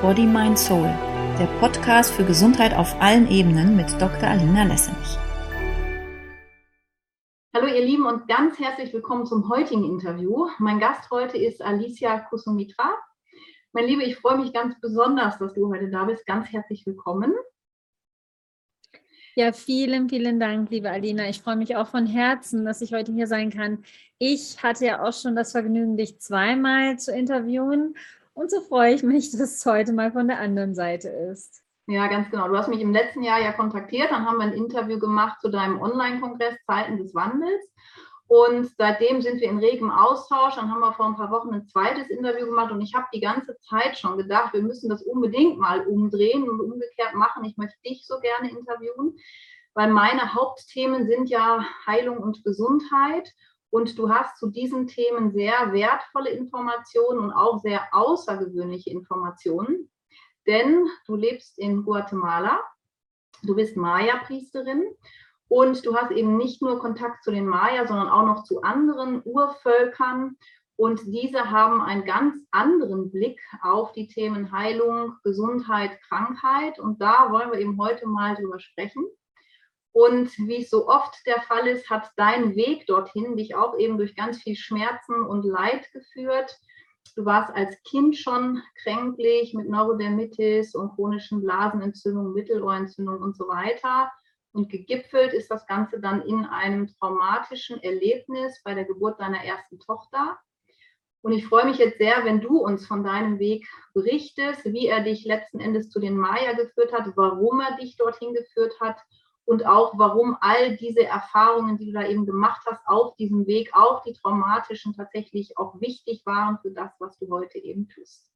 Body, Mind, Soul, der Podcast für Gesundheit auf allen Ebenen mit Dr. Alina Lessenich. Hallo ihr Lieben und ganz herzlich willkommen zum heutigen Interview. Mein Gast heute ist Alicia Kusumitra. Mein Liebe, ich freue mich ganz besonders, dass du heute da bist. Ganz herzlich willkommen. Ja, vielen, vielen Dank, liebe Alina. Ich freue mich auch von Herzen, dass ich heute hier sein kann. Ich hatte ja auch schon das Vergnügen, dich zweimal zu interviewen. Und so freue ich mich, dass es heute mal von der anderen Seite ist. Ja, ganz genau. Du hast mich im letzten Jahr ja kontaktiert. Dann haben wir ein Interview gemacht zu deinem Online-Kongress Zeiten des Wandels. Und seitdem sind wir in regem Austausch. Dann haben wir vor ein paar Wochen ein zweites Interview gemacht und ich habe die ganze Zeit schon gedacht, wir müssen das unbedingt mal umdrehen und umgekehrt machen. Ich möchte dich so gerne interviewen, weil meine Hauptthemen sind ja Heilung und Gesundheit. Und du hast zu diesen Themen sehr wertvolle Informationen und auch sehr außergewöhnliche Informationen. Denn du lebst in Guatemala, du bist Maya-Priesterin und du hast eben nicht nur Kontakt zu den Maya, sondern auch noch zu anderen Urvölkern. Und diese haben einen ganz anderen Blick auf die Themen Heilung, Gesundheit, Krankheit. Und da wollen wir eben heute mal drüber sprechen. Und wie es so oft der Fall ist, hat dein Weg dorthin dich auch eben durch ganz viel Schmerzen und Leid geführt. Du warst als Kind schon kränklich mit Neurodermitis und chronischen Blasenentzündungen, Mittelohrentzündungen und so weiter. Und gegipfelt ist das Ganze dann in einem traumatischen Erlebnis bei der Geburt deiner ersten Tochter. Und ich freue mich jetzt sehr, wenn du uns von deinem Weg berichtest, wie er dich letzten Endes zu den Maya geführt hat, warum er dich dorthin geführt hat und auch warum all diese Erfahrungen, die du da eben gemacht hast, auf diesem Weg, auch die traumatischen, tatsächlich auch wichtig waren für das, was du heute eben tust.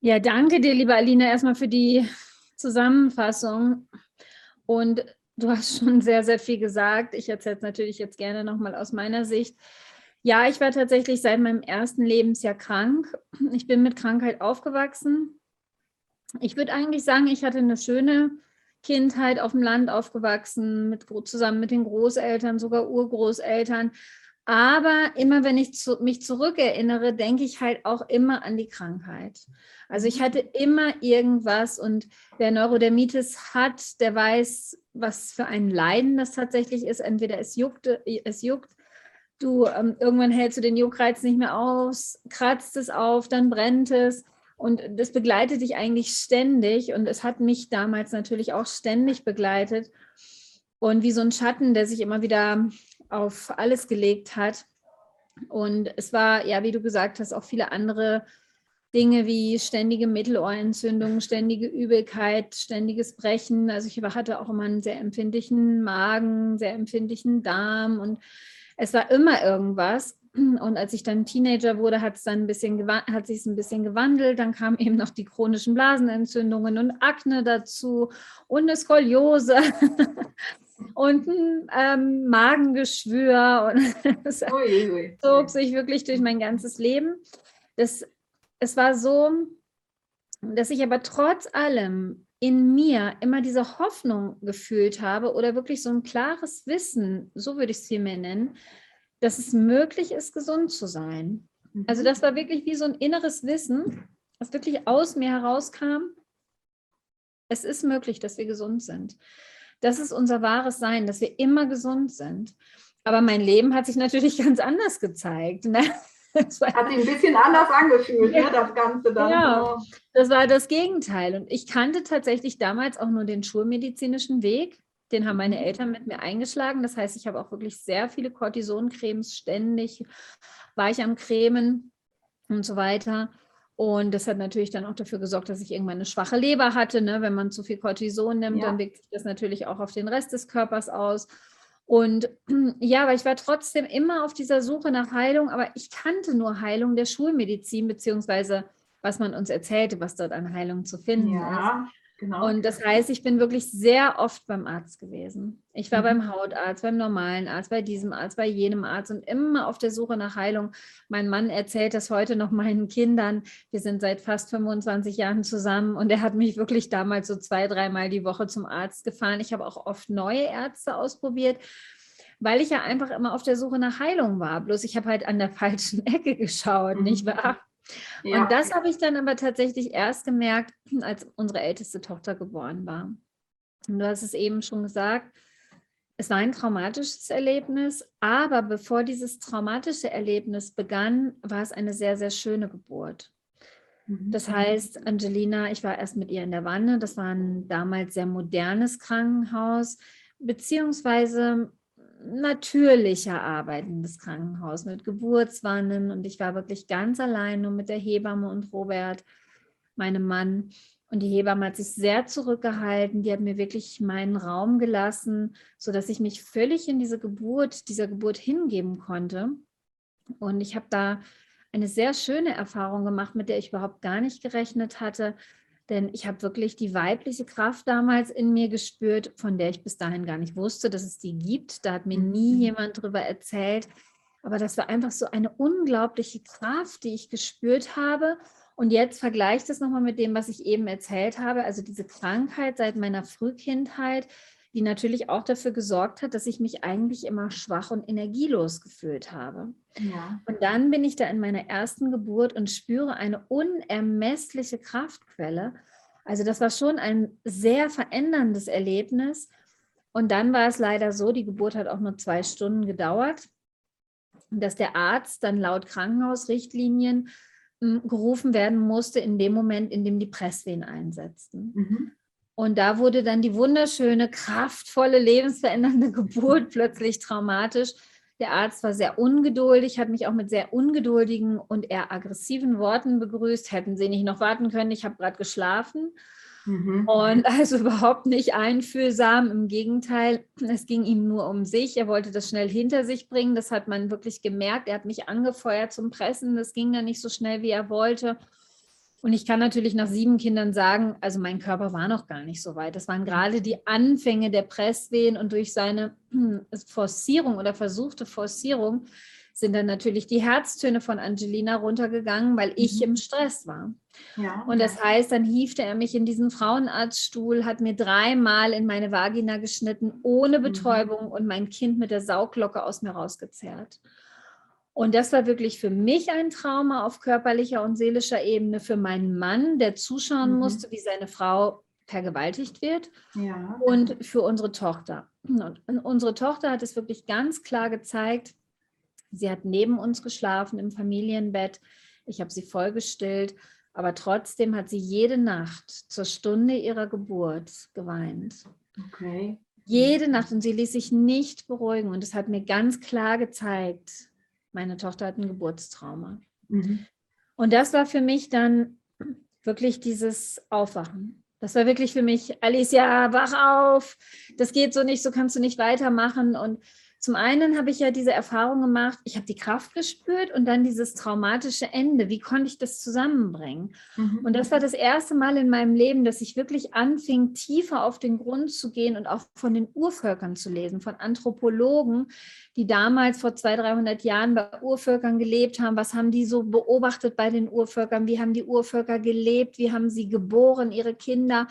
Ja, danke dir, liebe Alina, erstmal für die Zusammenfassung. Und du hast schon sehr, sehr viel gesagt. Ich erzähle es natürlich jetzt gerne nochmal aus meiner Sicht. Ja, ich war tatsächlich seit meinem ersten Lebensjahr krank. Ich bin mit Krankheit aufgewachsen. Ich würde eigentlich sagen, ich hatte eine schöne Kindheit auf dem Land aufgewachsen, mit, zusammen mit den Großeltern, sogar Urgroßeltern. Aber immer wenn ich zu, mich zurückerinnere, denke ich halt auch immer an die Krankheit. Also ich hatte immer irgendwas und wer Neurodermitis hat, der weiß, was für ein Leiden das tatsächlich ist. Entweder es juckt, es juckt, du ähm, irgendwann hältst du den Juckreiz nicht mehr aus, kratzt es auf, dann brennt es. Und das begleitet dich eigentlich ständig. Und es hat mich damals natürlich auch ständig begleitet. Und wie so ein Schatten, der sich immer wieder auf alles gelegt hat. Und es war, ja, wie du gesagt hast, auch viele andere Dinge wie ständige Mittelohrentzündung, ständige Übelkeit, ständiges Brechen. Also ich hatte auch immer einen sehr empfindlichen Magen, sehr empfindlichen Darm und es war immer irgendwas. Und als ich dann Teenager wurde, hat es dann ein bisschen hat sich ein bisschen gewandelt. Dann kamen eben noch die chronischen Blasenentzündungen und Akne dazu und eine Skoliose. und ein ähm, Magengeschwür und es zog sich wirklich durch mein ganzes Leben. Das, es war so, dass ich aber trotz allem in mir immer diese Hoffnung gefühlt habe oder wirklich so ein klares Wissen, so würde ich es vielmehr nennen, dass es möglich ist, gesund zu sein. Also mhm. das war wirklich wie so ein inneres Wissen, was wirklich aus mir herauskam. Es ist möglich, dass wir gesund sind. Das ist unser wahres Sein, dass wir immer gesund sind. Aber mein Leben hat sich natürlich ganz anders gezeigt. Ne? hat sich ein bisschen anders angefühlt, ja. ne, das Ganze dann. Ja, das war das Gegenteil. Und ich kannte tatsächlich damals auch nur den schulmedizinischen Weg. Den haben meine. Eltern mit mir eingeschlagen. Das heißt, ich habe auch wirklich sehr viele Cortisoncremes ständig, war ich am Cremen und so weiter. Und das hat natürlich dann auch dafür gesorgt, dass ich irgendwann eine schwache Leber hatte. Ne? Wenn man zu viel Cortison nimmt, ja. dann wirkt sich das natürlich auch auf den Rest des Körpers aus. Und ja, aber ich war trotzdem immer auf dieser Suche nach Heilung, aber ich kannte nur Heilung der Schulmedizin, beziehungsweise was man uns erzählte, was dort an Heilung zu finden ja. ist. Genau. Und das heißt, ich bin wirklich sehr oft beim Arzt gewesen. Ich war mhm. beim Hautarzt, beim normalen Arzt, bei diesem Arzt, bei jenem Arzt und immer auf der Suche nach Heilung. Mein Mann erzählt das heute noch meinen Kindern. Wir sind seit fast 25 Jahren zusammen und er hat mich wirklich damals so zwei, dreimal die Woche zum Arzt gefahren. Ich habe auch oft neue Ärzte ausprobiert weil ich ja einfach immer auf der Suche nach Heilung war. Bloß ich habe halt an der falschen Ecke geschaut, mhm. nicht wahr? Ja. Und das habe ich dann aber tatsächlich erst gemerkt, als unsere älteste Tochter geboren war. Und du hast es eben schon gesagt, es war ein traumatisches Erlebnis, aber bevor dieses traumatische Erlebnis begann, war es eine sehr, sehr schöne Geburt. Mhm. Das heißt, Angelina, ich war erst mit ihr in der Wanne, das war ein damals sehr modernes Krankenhaus, beziehungsweise natürlicher arbeitendes Krankenhaus mit Geburtswannen und ich war wirklich ganz allein nur mit der Hebamme und Robert, meinem Mann. Und die Hebamme hat sich sehr zurückgehalten, die hat mir wirklich meinen Raum gelassen, sodass ich mich völlig in diese Geburt, dieser Geburt hingeben konnte. Und ich habe da eine sehr schöne Erfahrung gemacht, mit der ich überhaupt gar nicht gerechnet hatte. Denn ich habe wirklich die weibliche Kraft damals in mir gespürt, von der ich bis dahin gar nicht wusste, dass es die gibt. Da hat mir nie mhm. jemand darüber erzählt. Aber das war einfach so eine unglaubliche Kraft, die ich gespürt habe. Und jetzt vergleicht es nochmal mit dem, was ich eben erzählt habe. Also diese Krankheit seit meiner Frühkindheit, die natürlich auch dafür gesorgt hat, dass ich mich eigentlich immer schwach und energielos gefühlt habe. Ja. Und dann bin ich da in meiner ersten Geburt und spüre eine unermessliche Kraftquelle. Also das war schon ein sehr veränderndes Erlebnis. Und dann war es leider so, die Geburt hat auch nur zwei Stunden gedauert, dass der Arzt dann laut Krankenhausrichtlinien hm, gerufen werden musste in dem Moment, in dem die Presswehen einsetzten. Mhm. Und da wurde dann die wunderschöne, kraftvolle, lebensverändernde Geburt plötzlich traumatisch. Der Arzt war sehr ungeduldig, hat mich auch mit sehr ungeduldigen und eher aggressiven Worten begrüßt. Hätten Sie nicht noch warten können, ich habe gerade geschlafen. Mhm. Und also überhaupt nicht einfühlsam. Im Gegenteil, es ging ihm nur um sich. Er wollte das schnell hinter sich bringen. Das hat man wirklich gemerkt. Er hat mich angefeuert zum Pressen. Das ging dann nicht so schnell, wie er wollte. Und ich kann natürlich nach sieben Kindern sagen, also mein Körper war noch gar nicht so weit. Das waren gerade die Anfänge der Presswehen und durch seine Forcierung oder versuchte Forcierung sind dann natürlich die Herztöne von Angelina runtergegangen, weil ich mhm. im Stress war. Ja. Und das heißt, dann hiefte er mich in diesen Frauenarztstuhl, hat mir dreimal in meine Vagina geschnitten, ohne mhm. Betäubung mhm. und mein Kind mit der Sauglocke aus mir rausgezerrt. Und das war wirklich für mich ein Trauma auf körperlicher und seelischer Ebene, für meinen Mann, der zuschauen mhm. musste, wie seine Frau vergewaltigt wird, ja. und für unsere Tochter. Und unsere Tochter hat es wirklich ganz klar gezeigt, sie hat neben uns geschlafen im Familienbett, ich habe sie vollgestillt, aber trotzdem hat sie jede Nacht zur Stunde ihrer Geburt geweint. Okay. Jede Nacht und sie ließ sich nicht beruhigen und es hat mir ganz klar gezeigt, meine Tochter hat ein Geburtstrauma. Mhm. Und das war für mich dann wirklich dieses Aufwachen. Das war wirklich für mich, Alicia, wach auf, das geht so nicht, so kannst du nicht weitermachen. Und zum einen habe ich ja diese Erfahrung gemacht, ich habe die Kraft gespürt und dann dieses traumatische Ende. Wie konnte ich das zusammenbringen? Mhm. Und das war das erste Mal in meinem Leben, dass ich wirklich anfing, tiefer auf den Grund zu gehen und auch von den Urvölkern zu lesen, von Anthropologen, die damals vor 200, 300 Jahren bei Urvölkern gelebt haben. Was haben die so beobachtet bei den Urvölkern? Wie haben die Urvölker gelebt? Wie haben sie geboren, ihre Kinder?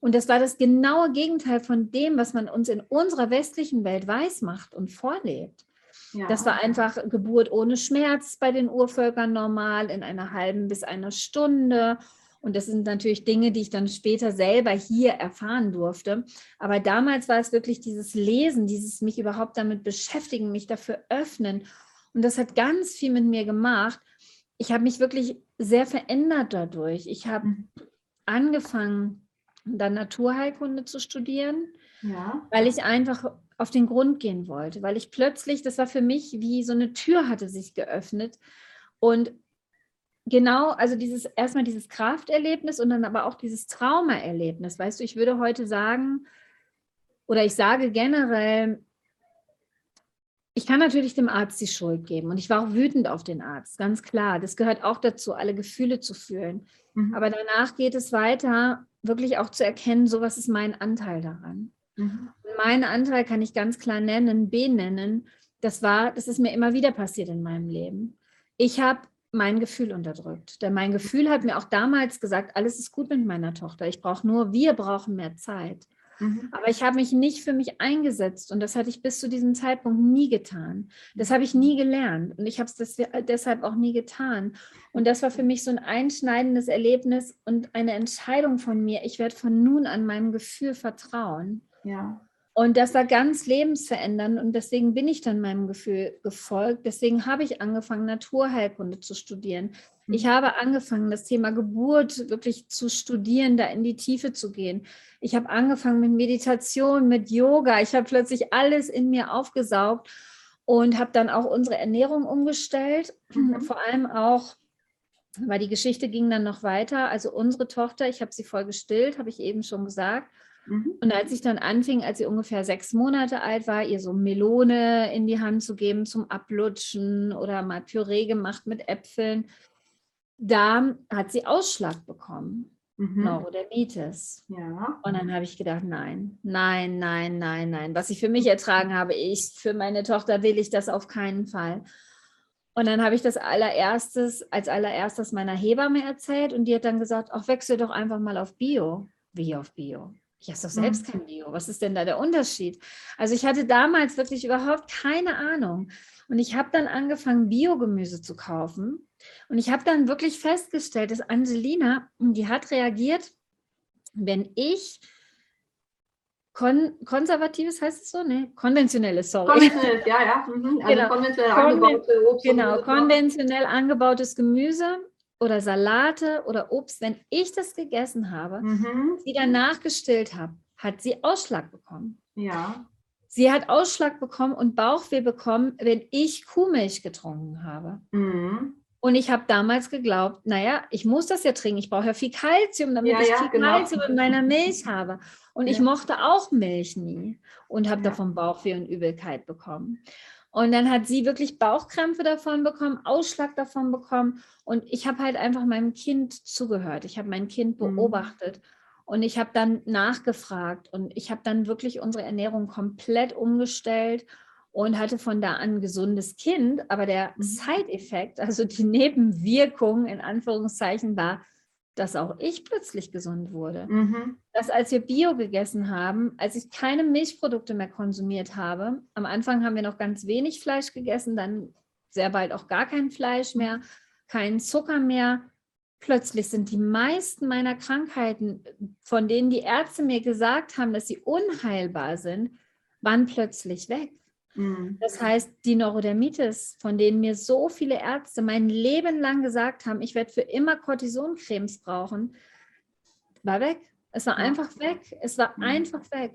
Und das war das genaue Gegenteil von dem, was man uns in unserer westlichen Welt weismacht und vorlebt. Ja. Das war einfach Geburt ohne Schmerz bei den Urvölkern normal in einer halben bis einer Stunde. Und das sind natürlich Dinge, die ich dann später selber hier erfahren durfte. Aber damals war es wirklich dieses Lesen, dieses mich überhaupt damit beschäftigen, mich dafür öffnen. Und das hat ganz viel mit mir gemacht. Ich habe mich wirklich sehr verändert dadurch. Ich habe mhm. angefangen, dann Naturheilkunde zu studieren, ja. weil ich einfach auf den Grund gehen wollte, weil ich plötzlich, das war für mich wie so eine Tür hatte sich geöffnet und genau, also dieses erstmal dieses Krafterlebnis und dann aber auch dieses Traumaerlebnis, weißt du, ich würde heute sagen oder ich sage generell, ich kann natürlich dem Arzt die Schuld geben und ich war auch wütend auf den Arzt, ganz klar. Das gehört auch dazu, alle Gefühle zu fühlen. Mhm. Aber danach geht es weiter wirklich auch zu erkennen, so was ist mein Anteil daran. Mhm. Mein Anteil kann ich ganz klar nennen, benennen. Das war, das ist mir immer wieder passiert in meinem Leben. Ich habe mein Gefühl unterdrückt. Denn mein Gefühl hat mir auch damals gesagt, alles ist gut mit meiner Tochter. Ich brauche nur, wir brauchen mehr Zeit. Mhm. Aber ich habe mich nicht für mich eingesetzt und das hatte ich bis zu diesem Zeitpunkt nie getan. Das habe ich nie gelernt und ich habe es deshalb auch nie getan. Und das war für mich so ein einschneidendes Erlebnis und eine Entscheidung von mir. Ich werde von nun an meinem Gefühl vertrauen. Ja. Und das war ganz lebensverändernd und deswegen bin ich dann meinem Gefühl gefolgt. Deswegen habe ich angefangen, Naturheilkunde zu studieren. Ich mhm. habe angefangen, das Thema Geburt wirklich zu studieren, da in die Tiefe zu gehen. Ich habe angefangen mit Meditation, mit Yoga. Ich habe plötzlich alles in mir aufgesaugt und habe dann auch unsere Ernährung umgestellt. Mhm. Vor allem auch, weil die Geschichte ging dann noch weiter. Also unsere Tochter, ich habe sie voll gestillt, habe ich eben schon gesagt. Mhm. Und als ich dann anfing, als sie ungefähr sechs Monate alt war, ihr so Melone in die Hand zu geben zum Ablutschen oder mal Püree gemacht mit Äpfeln, da hat sie Ausschlag bekommen. Mhm. Neurodermitis. Ja. Und dann habe ich gedacht, nein, nein, nein, nein, nein. Was ich für mich ertragen habe, ich, für meine Tochter will ich das auf keinen Fall. Und dann habe ich das allererstes, als allererstes meiner Hebamme erzählt und die hat dann gesagt, ach, wechsel doch einfach mal auf Bio. Wie auf Bio? Ich esse doch selbst mhm. kein Bio. Was ist denn da der Unterschied? Also ich hatte damals wirklich überhaupt keine Ahnung. Und ich habe dann angefangen, Biogemüse zu kaufen. Und ich habe dann wirklich festgestellt, dass Angelina, die hat reagiert, wenn ich kon konservatives heißt es so, ne? Konventionelles, sorry. Konventionelles, ja, ja. Mhm. Also genau. konventionell angebaute Obst. Genau, konventionell angebautes Gemüse oder Salate oder Obst, wenn ich das gegessen habe, mhm. sie danach gestillt habe, hat sie Ausschlag bekommen. Ja. Sie hat Ausschlag bekommen und Bauchweh bekommen, wenn ich Kuhmilch getrunken habe. Mhm. Und ich habe damals geglaubt, naja, ich muss das ja trinken. Ich brauche ja viel Kalzium, damit ja, ich viel genau. Kalzium in meiner Milch habe. Und ja. ich mochte auch Milch nie und habe davon Bauchweh und Übelkeit bekommen. Und dann hat sie wirklich Bauchkrämpfe davon bekommen, Ausschlag davon bekommen. Und ich habe halt einfach meinem Kind zugehört. Ich habe mein Kind mhm. beobachtet. Mhm. Und ich habe dann nachgefragt und ich habe dann wirklich unsere Ernährung komplett umgestellt und hatte von da an ein gesundes Kind. Aber der mhm. Side-Effekt, also die Nebenwirkung in Anführungszeichen, war, dass auch ich plötzlich gesund wurde. Mhm. Dass als wir Bio gegessen haben, als ich keine Milchprodukte mehr konsumiert habe, am Anfang haben wir noch ganz wenig Fleisch gegessen, dann sehr bald auch gar kein Fleisch mehr, kein Zucker mehr. Plötzlich sind die meisten meiner Krankheiten, von denen die Ärzte mir gesagt haben, dass sie unheilbar sind, waren plötzlich weg. Mhm. Das heißt, die Neurodermitis, von denen mir so viele Ärzte mein Leben lang gesagt haben, ich werde für immer Cortisoncremes brauchen, war weg. Es war einfach weg. Es war mhm. einfach weg.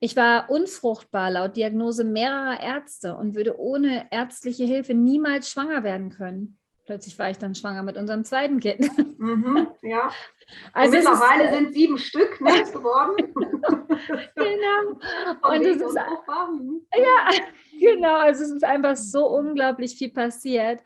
Ich war unfruchtbar laut Diagnose mehrerer Ärzte und würde ohne ärztliche Hilfe niemals schwanger werden können. Plötzlich war ich dann schwanger mit unserem zweiten Kind. Mhm, ja. Also mittlerweile ist, sind sieben Stück ne, geworden. genau. Und es ist, ja, genau. Also es ist einfach so unglaublich viel passiert.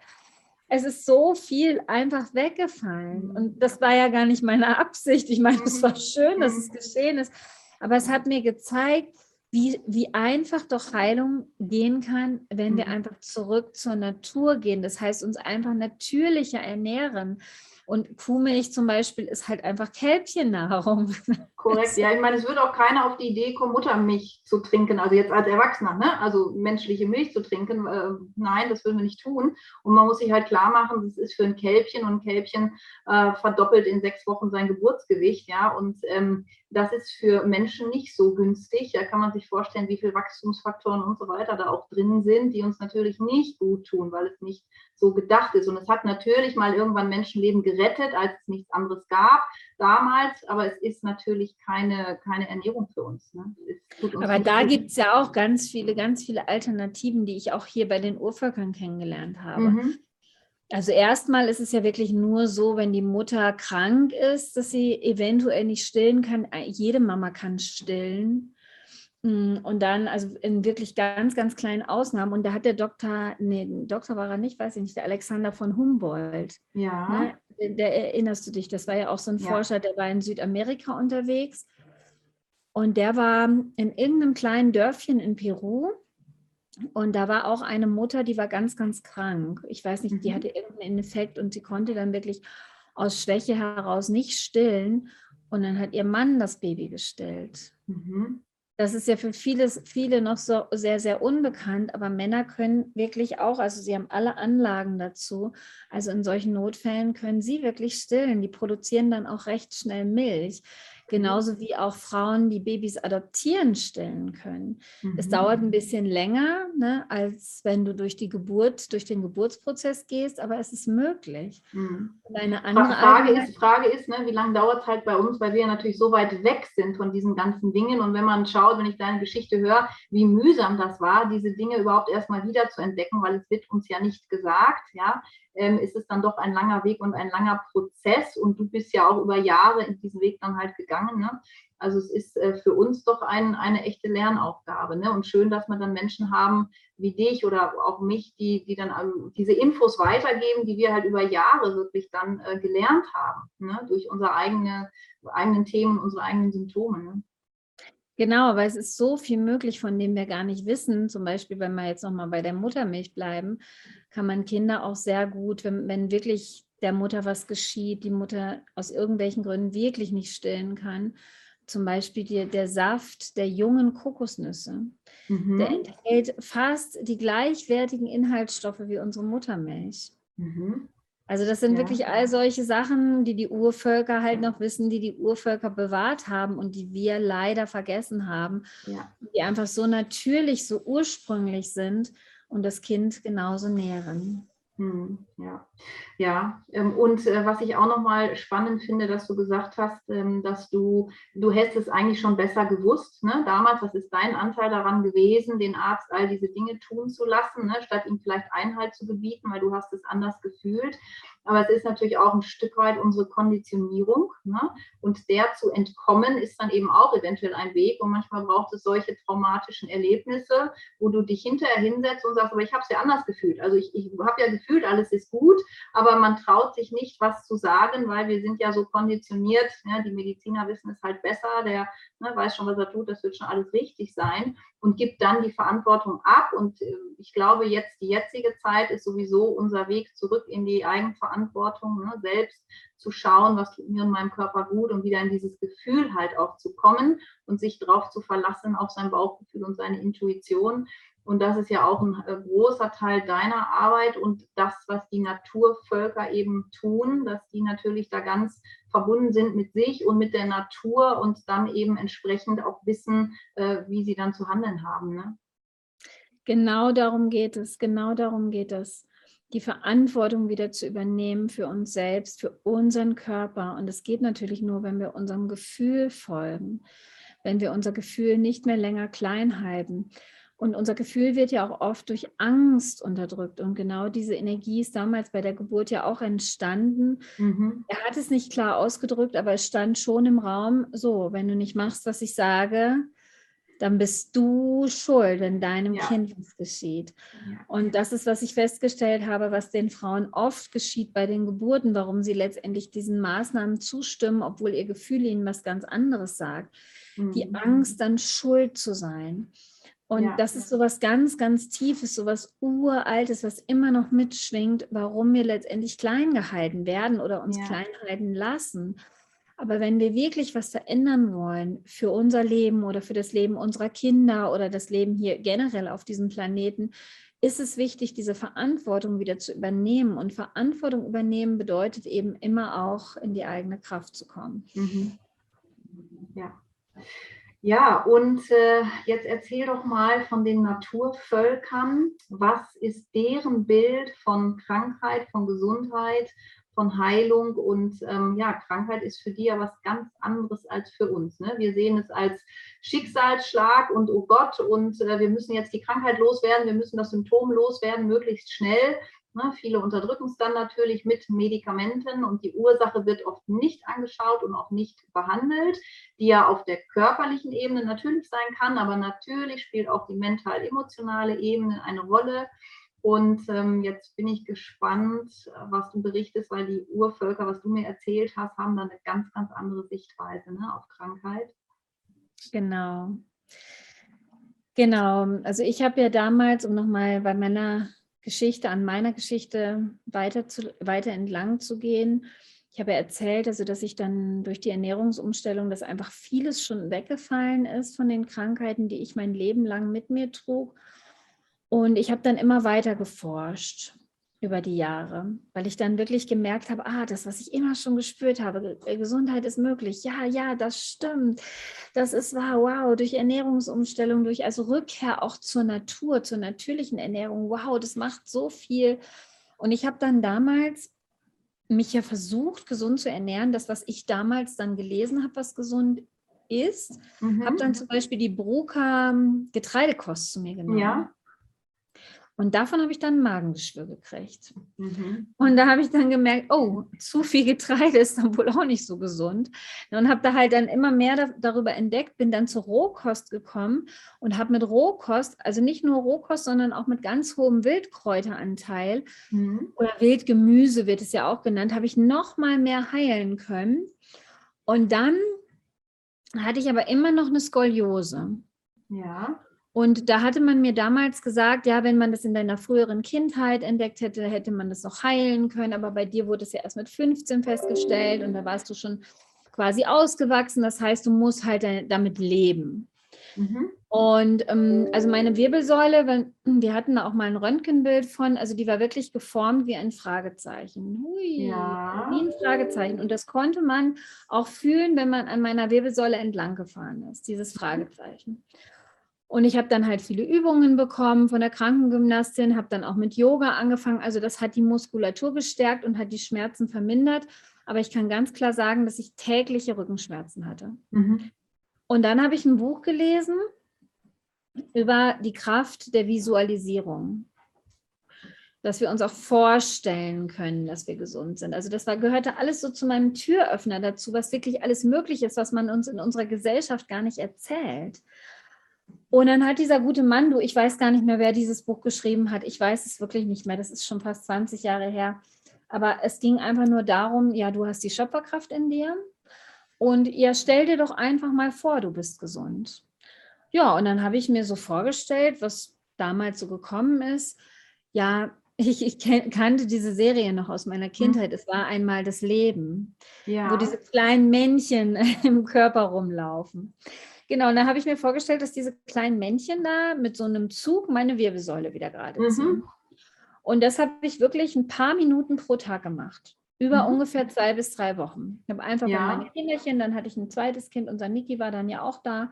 Es ist so viel einfach weggefallen. Und das war ja gar nicht meine Absicht. Ich meine, es war schön, dass es geschehen ist. Aber es hat mir gezeigt, wie, wie einfach doch Heilung gehen kann, wenn wir mhm. einfach zurück zur Natur gehen. Das heißt, uns einfach natürlicher ernähren. Und Kuhmilch zum Beispiel ist halt einfach Kälbchennahrung. Korrekt, ja. Ich meine, es würde auch keiner auf die Idee kommen, Muttermilch zu trinken, also jetzt als Erwachsener, ne? also menschliche Milch zu trinken. Äh, nein, das würden wir nicht tun. Und man muss sich halt klar machen, das ist für ein Kälbchen und ein Kälbchen äh, verdoppelt in sechs Wochen sein Geburtsgewicht. Ja? Und ähm, das ist für Menschen nicht so günstig. Da kann man sich vorstellen, wie viele Wachstumsfaktoren und so weiter da auch drin sind, die uns natürlich nicht gut tun, weil es nicht so gedacht ist. Und es hat natürlich mal irgendwann Menschenleben gerettet, als es nichts anderes gab damals, aber es ist natürlich keine, keine Ernährung für uns. Ne? uns aber da gibt es ja auch ganz viele, ganz viele Alternativen, die ich auch hier bei den Urvölkern kennengelernt habe. Mhm. Also erstmal ist es ja wirklich nur so, wenn die Mutter krank ist, dass sie eventuell nicht stillen kann. Äh, jede Mama kann stillen. Mm, und dann, also in wirklich ganz, ganz kleinen Ausnahmen. Und da hat der Doktor, nee, Doktor war er nicht, weiß ich nicht, der Alexander von Humboldt. Ja. Ne, der erinnerst du dich, das war ja auch so ein ja. Forscher, der war in Südamerika unterwegs. Und der war in irgendeinem kleinen Dörfchen in Peru und da war auch eine Mutter, die war ganz, ganz krank. Ich weiß nicht, die mhm. hatte irgendeinen Infekt und sie konnte dann wirklich aus Schwäche heraus nicht stillen. Und dann hat ihr Mann das Baby gestillt. Mhm. Das ist ja für vieles, viele noch so sehr, sehr unbekannt, aber Männer können wirklich auch, also sie haben alle Anlagen dazu. Also in solchen Notfällen können sie wirklich stillen. Die produzieren dann auch recht schnell Milch. Genauso wie auch Frauen, die Babys adoptieren, stillen können. Mhm. Es dauert ein bisschen länger, ne, als wenn du durch die Geburt, durch den Geburtsprozess gehst, aber es ist möglich. Mhm. eine andere Frage ist, Frage ist ne, wie lange dauert es halt bei uns, weil wir natürlich so weit weg sind von diesen ganzen Dingen. Und wenn man schaut, wenn ich deine Geschichte höre, wie mühsam das war, diese Dinge überhaupt erstmal wieder zu entdecken, weil es wird uns ja nicht gesagt, ja, ähm, ist es dann doch ein langer Weg und ein langer Prozess. Und du bist ja auch über Jahre in diesen Weg dann halt gegangen. Ne? Also es ist äh, für uns doch ein, eine echte Lernaufgabe. Ne? Und schön, dass wir dann Menschen haben wie dich oder auch mich, die, die dann ähm, diese Infos weitergeben, die wir halt über Jahre wirklich dann äh, gelernt haben, ne? durch unsere eigene, eigenen Themen, unsere eigenen Symptome. Genau, weil es ist so viel möglich, von dem wir gar nicht wissen. Zum Beispiel, wenn wir jetzt nochmal bei der Muttermilch bleiben, kann man Kinder auch sehr gut, wenn, wenn wirklich der Mutter was geschieht, die Mutter aus irgendwelchen Gründen wirklich nicht stillen kann. Zum Beispiel die, der Saft der jungen Kokosnüsse. Mhm. Der enthält fast die gleichwertigen Inhaltsstoffe wie unsere Muttermilch. Mhm. Also das sind ja. wirklich all solche Sachen, die die Urvölker halt noch wissen, die die Urvölker bewahrt haben und die wir leider vergessen haben, ja. die einfach so natürlich, so ursprünglich sind und das Kind genauso nähren. Hm, ja, ja. Ähm, und äh, was ich auch nochmal spannend finde, dass du gesagt hast, ähm, dass du, du hättest es eigentlich schon besser gewusst, ne? damals, was ist dein Anteil daran gewesen, den Arzt all diese Dinge tun zu lassen, ne? statt ihm vielleicht Einhalt zu gebieten, weil du hast es anders gefühlt. Aber es ist natürlich auch ein Stück weit unsere Konditionierung. Ne? Und der zu entkommen ist dann eben auch eventuell ein Weg. Und manchmal braucht es solche traumatischen Erlebnisse, wo du dich hinterher hinsetzt und sagst, aber ich habe es ja anders gefühlt. Also ich, ich habe ja gefühlt, alles ist gut, aber man traut sich nicht, was zu sagen, weil wir sind ja so konditioniert. Ne? Die Mediziner wissen es halt besser. Der ne, weiß schon, was er tut, das wird schon alles richtig sein und gibt dann die Verantwortung ab. Und äh, ich glaube, jetzt die jetzige Zeit ist sowieso unser Weg zurück in die Eigenverantwortung, ne, selbst zu schauen, was tut mir und meinem Körper gut und wieder in dieses Gefühl halt auch zu kommen und sich darauf zu verlassen, auf sein Bauchgefühl und seine Intuition. Und das ist ja auch ein äh, großer Teil deiner Arbeit und das, was die Naturvölker eben tun, dass die natürlich da ganz verbunden sind mit sich und mit der Natur und dann eben entsprechend auch wissen, äh, wie sie dann zu handeln haben. Ne? Genau darum geht es, genau darum geht es, die Verantwortung wieder zu übernehmen für uns selbst, für unseren Körper. Und es geht natürlich nur, wenn wir unserem Gefühl folgen, wenn wir unser Gefühl nicht mehr länger klein halten. Und unser Gefühl wird ja auch oft durch Angst unterdrückt. Und genau diese Energie ist damals bei der Geburt ja auch entstanden. Mhm. Er hat es nicht klar ausgedrückt, aber es stand schon im Raum, so, wenn du nicht machst, was ich sage, dann bist du schuld, wenn deinem ja. Kind was geschieht. Ja. Und das ist, was ich festgestellt habe, was den Frauen oft geschieht bei den Geburten, warum sie letztendlich diesen Maßnahmen zustimmen, obwohl ihr Gefühl ihnen was ganz anderes sagt. Mhm. Die Angst, dann schuld zu sein. Und ja. das ist so was ganz, ganz Tiefes, so was Uraltes, was immer noch mitschwingt, warum wir letztendlich klein gehalten werden oder uns klein halten lassen. Aber wenn wir wirklich was verändern wollen für unser Leben oder für das Leben unserer Kinder oder das Leben hier generell auf diesem Planeten, ist es wichtig, diese Verantwortung wieder zu übernehmen. Und Verantwortung übernehmen bedeutet eben immer auch in die eigene Kraft zu kommen. Mhm. Ja. Ja, und äh, jetzt erzähl doch mal von den Naturvölkern. Was ist deren Bild von Krankheit, von Gesundheit, von Heilung? Und ähm, ja, Krankheit ist für die ja was ganz anderes als für uns. Ne? Wir sehen es als Schicksalsschlag und oh Gott, und äh, wir müssen jetzt die Krankheit loswerden, wir müssen das Symptom loswerden, möglichst schnell. Ne, viele unterdrücken es dann natürlich mit Medikamenten und die Ursache wird oft nicht angeschaut und auch nicht behandelt, die ja auf der körperlichen Ebene natürlich sein kann, aber natürlich spielt auch die mental-emotionale Ebene eine Rolle. Und ähm, jetzt bin ich gespannt, was du berichtest, weil die Urvölker, was du mir erzählt hast, haben da eine ganz, ganz andere Sichtweise ne, auf Krankheit. Genau. Genau. Also ich habe ja damals, um nochmal bei meiner Geschichte, an meiner Geschichte weiter, zu, weiter entlang zu gehen. ich habe ja erzählt, also dass ich dann durch die Ernährungsumstellung, dass einfach vieles schon weggefallen ist von den Krankheiten, die ich mein Leben lang mit mir trug. Und ich habe dann immer weiter geforscht über die Jahre, weil ich dann wirklich gemerkt habe, ah, das, was ich immer schon gespürt habe, Gesundheit ist möglich. Ja, ja, das stimmt. Das ist wahr, wow, durch Ernährungsumstellung, durch also Rückkehr auch zur Natur, zur natürlichen Ernährung. Wow, das macht so viel. Und ich habe dann damals mich ja versucht, gesund zu ernähren. Das, was ich damals dann gelesen habe, was gesund ist, mhm. habe dann zum Beispiel die Bruca Getreidekost zu mir genommen. Ja. Und davon habe ich dann Magengeschwür gekriegt. Mhm. Und da habe ich dann gemerkt, oh, zu viel Getreide ist dann wohl auch nicht so gesund. Und habe da halt dann immer mehr da, darüber entdeckt, bin dann zur Rohkost gekommen und habe mit Rohkost, also nicht nur Rohkost, sondern auch mit ganz hohem Wildkräuteranteil mhm. oder Wildgemüse wird es ja auch genannt, habe ich noch mal mehr heilen können. Und dann hatte ich aber immer noch eine Skoliose. Ja. Und da hatte man mir damals gesagt, ja, wenn man das in deiner früheren Kindheit entdeckt hätte, hätte man das noch heilen können. Aber bei dir wurde es ja erst mit 15 festgestellt und da warst du schon quasi ausgewachsen. Das heißt, du musst halt damit leben. Mhm. Und ähm, also meine Wirbelsäule, wenn, wir hatten da auch mal ein Röntgenbild von, also die war wirklich geformt wie ein Fragezeichen. Hui, ja. Wie ein Fragezeichen. Und das konnte man auch fühlen, wenn man an meiner Wirbelsäule entlang gefahren ist, dieses mhm. Und ich habe dann halt viele Übungen bekommen von der Krankengymnastin, habe dann auch mit Yoga angefangen. Also das hat die Muskulatur gestärkt und hat die Schmerzen vermindert. Aber ich kann ganz klar sagen, dass ich tägliche Rückenschmerzen hatte. Mhm. Und dann habe ich ein Buch gelesen über die Kraft der Visualisierung. Dass wir uns auch vorstellen können, dass wir gesund sind. Also das war, gehörte alles so zu meinem Türöffner dazu, was wirklich alles möglich ist, was man uns in unserer Gesellschaft gar nicht erzählt. Und dann hat dieser gute Mann, du, ich weiß gar nicht mehr, wer dieses Buch geschrieben hat. Ich weiß es wirklich nicht mehr. Das ist schon fast 20 Jahre her. Aber es ging einfach nur darum, ja, du hast die Schöpferkraft in dir. Und ja, stell dir doch einfach mal vor, du bist gesund. Ja, und dann habe ich mir so vorgestellt, was damals so gekommen ist. Ja, ich, ich kannte diese Serie noch aus meiner Kindheit. Es war einmal das Leben, ja. wo diese kleinen Männchen im Körper rumlaufen. Genau, und da habe ich mir vorgestellt, dass diese kleinen Männchen da mit so einem Zug meine Wirbelsäule wieder gerade ziehen. Mhm. Und das habe ich wirklich ein paar Minuten pro Tag gemacht. Über mhm. ungefähr zwei bis drei Wochen. Ich habe einfach ja. meine Kinderchen, dann hatte ich ein zweites Kind, unser Niki war dann ja auch da.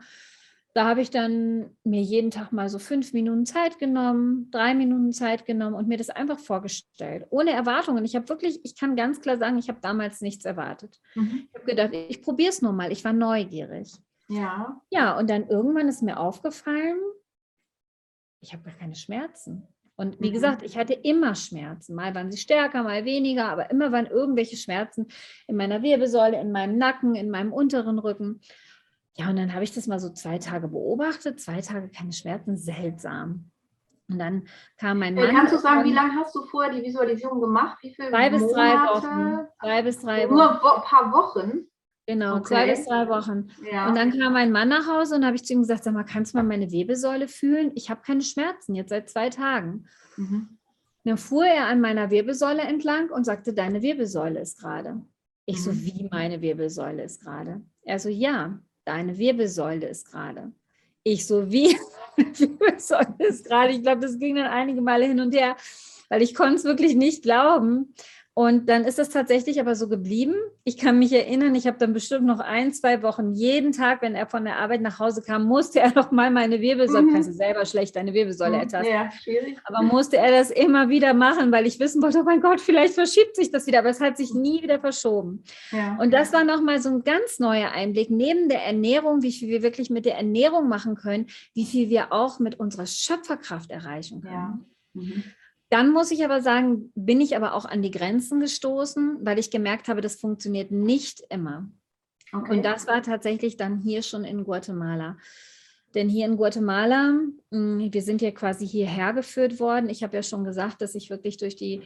Da habe ich dann mir jeden Tag mal so fünf Minuten Zeit genommen, drei Minuten Zeit genommen und mir das einfach vorgestellt, ohne Erwartungen. Ich habe wirklich, ich kann ganz klar sagen, ich habe damals nichts erwartet. Mhm. Ich habe gedacht, ich probiere es nur mal. Ich war neugierig. Ja. Ja, und dann irgendwann ist mir aufgefallen, ich habe gar keine Schmerzen. Und wie mhm. gesagt, ich hatte immer Schmerzen. Mal waren sie stärker, mal weniger, aber immer waren irgendwelche Schmerzen in meiner Wirbelsäule, in meinem Nacken, in meinem unteren Rücken. Ja, und dann habe ich das mal so zwei Tage beobachtet. Zwei Tage keine Schmerzen, seltsam. Und dann kam mein äh, Mann. Kannst du sagen, wie lange hast du vorher die Visualisierung gemacht? Wie viele Drei bis drei Wochen. Drei bis drei Wochen. Nur ein paar Wochen? Genau, okay. zwei bis drei Wochen. Ja. Und dann kam mein Mann nach Hause und habe ich zu ihm gesagt, sag mal, kannst du mal meine Wirbelsäule fühlen? Ich habe keine Schmerzen, jetzt seit zwei Tagen. Mhm. Dann fuhr er an meiner Wirbelsäule entlang und sagte, deine Wirbelsäule ist gerade. Ich mhm. so, wie meine Wirbelsäule ist gerade? Er so, ja, deine Wirbelsäule ist gerade. Ich so, wie meine Wirbelsäule ist gerade? Ich glaube, das ging dann einige Male hin und her, weil ich konnte es wirklich nicht glauben. Und dann ist es tatsächlich aber so geblieben. Ich kann mich erinnern, ich habe dann bestimmt noch ein, zwei Wochen jeden Tag, wenn er von der Arbeit nach Hause kam, musste er noch mal meine Wirbelsäule, mhm. kannst du selber schlecht deine Wirbelsäule mhm. ertasten. Ja, schwierig. Aber musste er das immer wieder machen, weil ich wissen wollte, oh mein Gott, vielleicht verschiebt sich das wieder. Aber es hat sich nie wieder verschoben. Ja. Und das war nochmal so ein ganz neuer Einblick, neben der Ernährung, wie viel wir wirklich mit der Ernährung machen können, wie viel wir auch mit unserer Schöpferkraft erreichen können. Ja. Mhm. Dann muss ich aber sagen, bin ich aber auch an die Grenzen gestoßen, weil ich gemerkt habe, das funktioniert nicht immer. Okay. Und das war tatsächlich dann hier schon in Guatemala. Denn hier in Guatemala, hm, wir sind ja quasi hierher geführt worden. Ich habe ja schon gesagt, dass ich wirklich durch die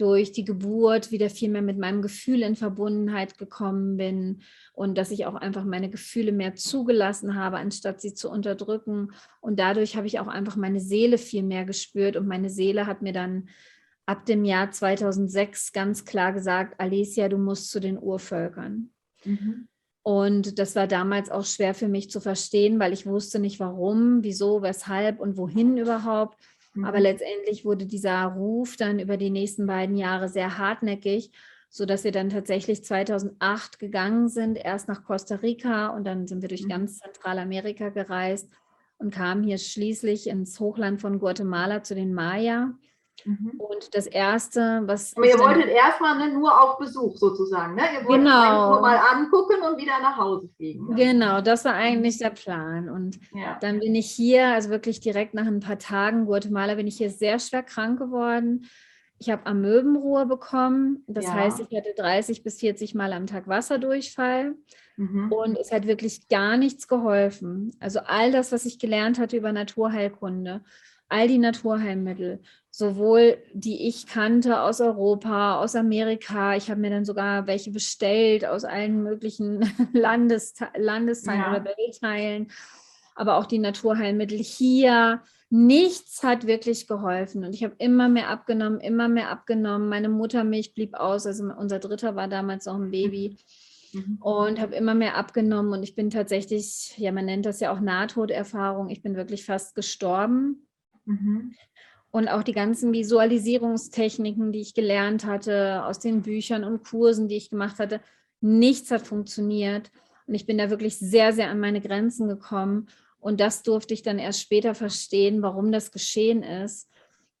durch die Geburt wieder viel mehr mit meinem Gefühl in Verbundenheit gekommen bin und dass ich auch einfach meine Gefühle mehr zugelassen habe, anstatt sie zu unterdrücken. Und dadurch habe ich auch einfach meine Seele viel mehr gespürt und meine Seele hat mir dann ab dem Jahr 2006 ganz klar gesagt, Alicia, du musst zu den Urvölkern. Mhm. Und das war damals auch schwer für mich zu verstehen, weil ich wusste nicht warum, wieso, weshalb und wohin überhaupt. Mhm. Aber letztendlich wurde dieser Ruf dann über die nächsten beiden Jahre sehr hartnäckig, sodass wir dann tatsächlich 2008 gegangen sind, erst nach Costa Rica und dann sind wir durch mhm. ganz Zentralamerika gereist und kamen hier schließlich ins Hochland von Guatemala zu den Maya. Mhm. Und das Erste, was. Aber ihr wolltet erstmal ne, nur auf Besuch sozusagen, ne? Ihr wolltet genau. nur mal angucken und wieder nach Hause fliegen. Ne? Genau, das war eigentlich der Plan. Und ja. dann bin ich hier, also wirklich direkt nach ein paar Tagen Guatemala, bin ich hier sehr schwer krank geworden. Ich habe Amöbenruhe bekommen. Das ja. heißt, ich hatte 30 bis 40 Mal am Tag Wasserdurchfall. Mhm. Und es hat wirklich gar nichts geholfen. Also all das, was ich gelernt hatte über Naturheilkunde, all die Naturheilmittel, sowohl die ich kannte aus Europa, aus Amerika. Ich habe mir dann sogar welche bestellt aus allen möglichen Landeste Landesteilen ja. oder Weltteilen, aber auch die Naturheilmittel hier. Nichts hat wirklich geholfen und ich habe immer mehr abgenommen, immer mehr abgenommen. Meine Muttermilch blieb aus, also unser Dritter war damals noch ein Baby mhm. und habe immer mehr abgenommen und ich bin tatsächlich, ja, man nennt das ja auch Nahtoderfahrung, ich bin wirklich fast gestorben. Mhm. Und auch die ganzen Visualisierungstechniken, die ich gelernt hatte aus den Büchern und Kursen, die ich gemacht hatte, nichts hat funktioniert. Und ich bin da wirklich sehr, sehr an meine Grenzen gekommen. Und das durfte ich dann erst später verstehen, warum das geschehen ist.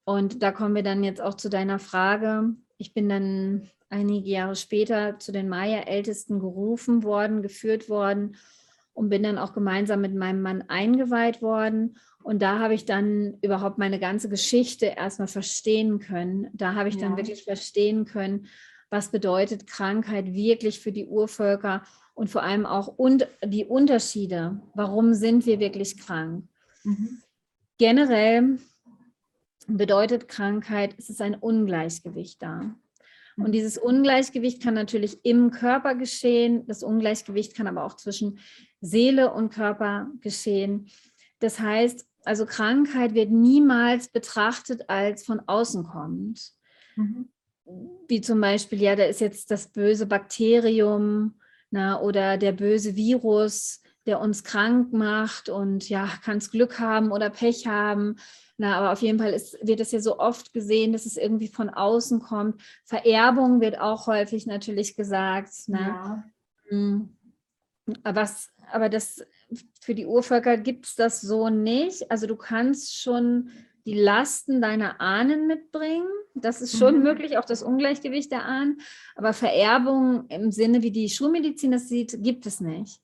Und da kommen wir dann jetzt auch zu deiner Frage. Ich bin dann einige Jahre später zu den Maya-Ältesten gerufen worden, geführt worden und bin dann auch gemeinsam mit meinem Mann eingeweiht worden. Und da habe ich dann überhaupt meine ganze Geschichte erstmal verstehen können. Da habe ich ja. dann wirklich verstehen können, was bedeutet Krankheit wirklich für die Urvölker und vor allem auch und die Unterschiede. Warum sind wir wirklich krank? Mhm. Generell bedeutet Krankheit, es ist ein Ungleichgewicht da. Und mhm. dieses Ungleichgewicht kann natürlich im Körper geschehen. Das Ungleichgewicht kann aber auch zwischen Seele und Körper geschehen. Das heißt, also Krankheit wird niemals betrachtet als von außen kommend. Mhm. Wie zum Beispiel, ja, da ist jetzt das böse Bakterium na, oder der böse Virus, der uns krank macht und ja, kann es Glück haben oder Pech haben. Na, aber auf jeden Fall ist, wird es ja so oft gesehen, dass es irgendwie von außen kommt. Vererbung wird auch häufig natürlich gesagt. Na. Ja. Hm. Was, aber das für die Urvölker gibt es das so nicht. Also du kannst schon die Lasten deiner Ahnen mitbringen. Das ist schon mhm. möglich, auch das Ungleichgewicht der Ahnen. Aber Vererbung im Sinne, wie die Schulmedizin das sieht, gibt es nicht.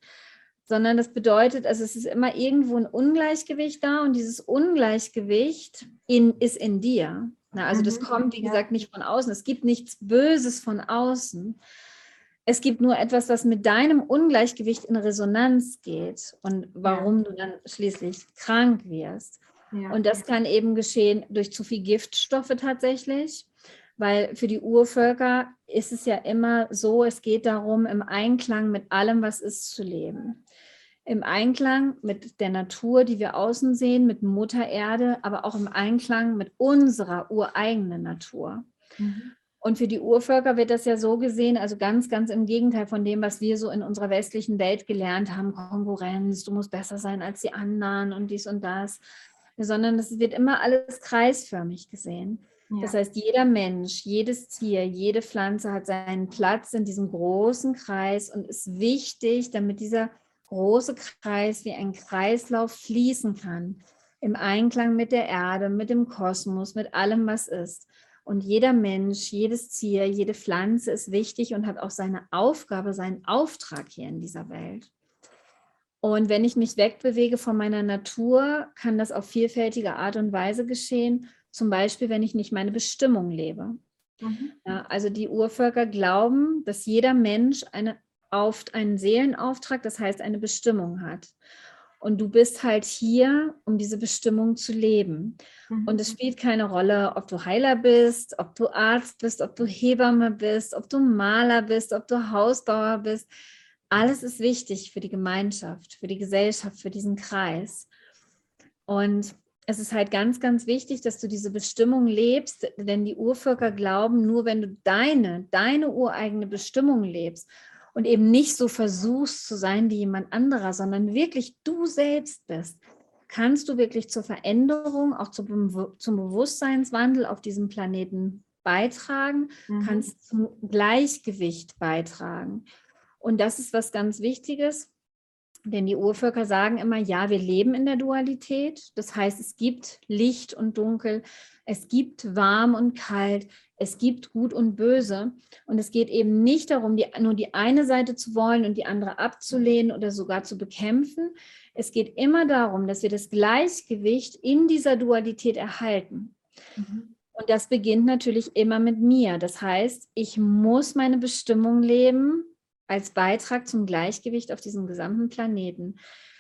Sondern das bedeutet, also es ist immer irgendwo ein Ungleichgewicht da und dieses Ungleichgewicht in, ist in dir. Na, also das mhm. kommt, wie gesagt, nicht von außen. Es gibt nichts Böses von außen, es gibt nur etwas, was mit deinem Ungleichgewicht in Resonanz geht und warum ja. du dann schließlich krank wirst. Ja. Und das kann eben geschehen durch zu viel Giftstoffe tatsächlich, weil für die Urvölker ist es ja immer so, es geht darum, im Einklang mit allem, was ist, zu leben. Im Einklang mit der Natur, die wir außen sehen, mit Mutter Erde, aber auch im Einklang mit unserer ureigenen Natur. Mhm. Und für die Urvölker wird das ja so gesehen, also ganz, ganz im Gegenteil von dem, was wir so in unserer westlichen Welt gelernt haben, Konkurrenz, du musst besser sein als die anderen und dies und das, sondern es wird immer alles kreisförmig gesehen. Ja. Das heißt, jeder Mensch, jedes Tier, jede Pflanze hat seinen Platz in diesem großen Kreis und ist wichtig, damit dieser große Kreis wie ein Kreislauf fließen kann, im Einklang mit der Erde, mit dem Kosmos, mit allem, was ist. Und jeder Mensch, jedes Tier, jede Pflanze ist wichtig und hat auch seine Aufgabe, seinen Auftrag hier in dieser Welt. Und wenn ich mich wegbewege von meiner Natur, kann das auf vielfältige Art und Weise geschehen. Zum Beispiel, wenn ich nicht meine Bestimmung lebe. Mhm. Ja, also die Urvölker glauben, dass jeder Mensch eine, auf, einen Seelenauftrag, das heißt eine Bestimmung hat. Und du bist halt hier, um diese Bestimmung zu leben. Mhm. Und es spielt keine Rolle, ob du Heiler bist, ob du Arzt bist, ob du Hebamme bist, ob du Maler bist, ob du Hausbauer bist. Alles ist wichtig für die Gemeinschaft, für die Gesellschaft, für diesen Kreis. Und es ist halt ganz, ganz wichtig, dass du diese Bestimmung lebst, denn die Urvölker glauben, nur wenn du deine, deine ureigene Bestimmung lebst und eben nicht so versuchst zu sein wie jemand anderer, sondern wirklich du selbst bist, kannst du wirklich zur Veränderung, auch zum, zum Bewusstseinswandel auf diesem Planeten beitragen, mhm. kannst zum Gleichgewicht beitragen. Und das ist was ganz Wichtiges, denn die Urvölker sagen immer, ja, wir leben in der Dualität. Das heißt, es gibt Licht und Dunkel, es gibt warm und kalt, es gibt gut und böse. Und es geht eben nicht darum, die, nur die eine Seite zu wollen und die andere abzulehnen oder sogar zu bekämpfen. Es geht immer darum, dass wir das Gleichgewicht in dieser Dualität erhalten. Mhm. Und das beginnt natürlich immer mit mir. Das heißt, ich muss meine Bestimmung leben als Beitrag zum Gleichgewicht auf diesem gesamten Planeten.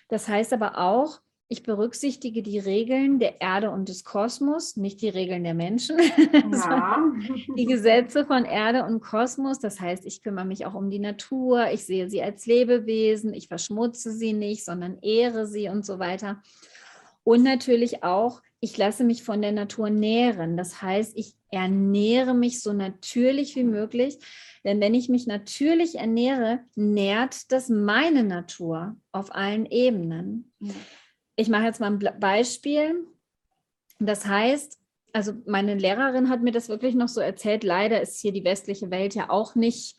Das heißt aber auch, ich berücksichtige die Regeln der Erde und des Kosmos, nicht die Regeln der Menschen, ja. die Gesetze von Erde und Kosmos. Das heißt, ich kümmere mich auch um die Natur, ich sehe sie als Lebewesen, ich verschmutze sie nicht, sondern ehre sie und so weiter. Und natürlich auch, ich lasse mich von der Natur nähren. Das heißt, ich ernähre mich so natürlich wie möglich. Denn wenn ich mich natürlich ernähre, nährt das meine Natur auf allen Ebenen. Ja. Ich mache jetzt mal ein Beispiel. Das heißt, also meine Lehrerin hat mir das wirklich noch so erzählt. Leider ist hier die westliche Welt ja auch nicht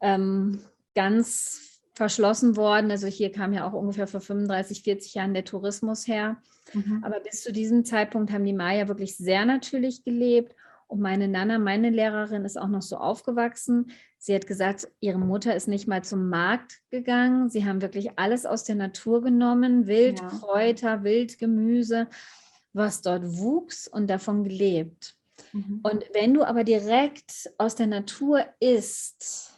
ähm, ganz verschlossen worden. Also hier kam ja auch ungefähr vor 35, 40 Jahren der Tourismus her. Mhm. Aber bis zu diesem Zeitpunkt haben die Maya wirklich sehr natürlich gelebt und meine Nana, meine Lehrerin, ist auch noch so aufgewachsen. Sie hat gesagt, ihre Mutter ist nicht mal zum Markt gegangen. Sie haben wirklich alles aus der Natur genommen, Wildkräuter, ja. Wildgemüse, was dort wuchs und davon gelebt. Mhm. Und wenn du aber direkt aus der Natur isst,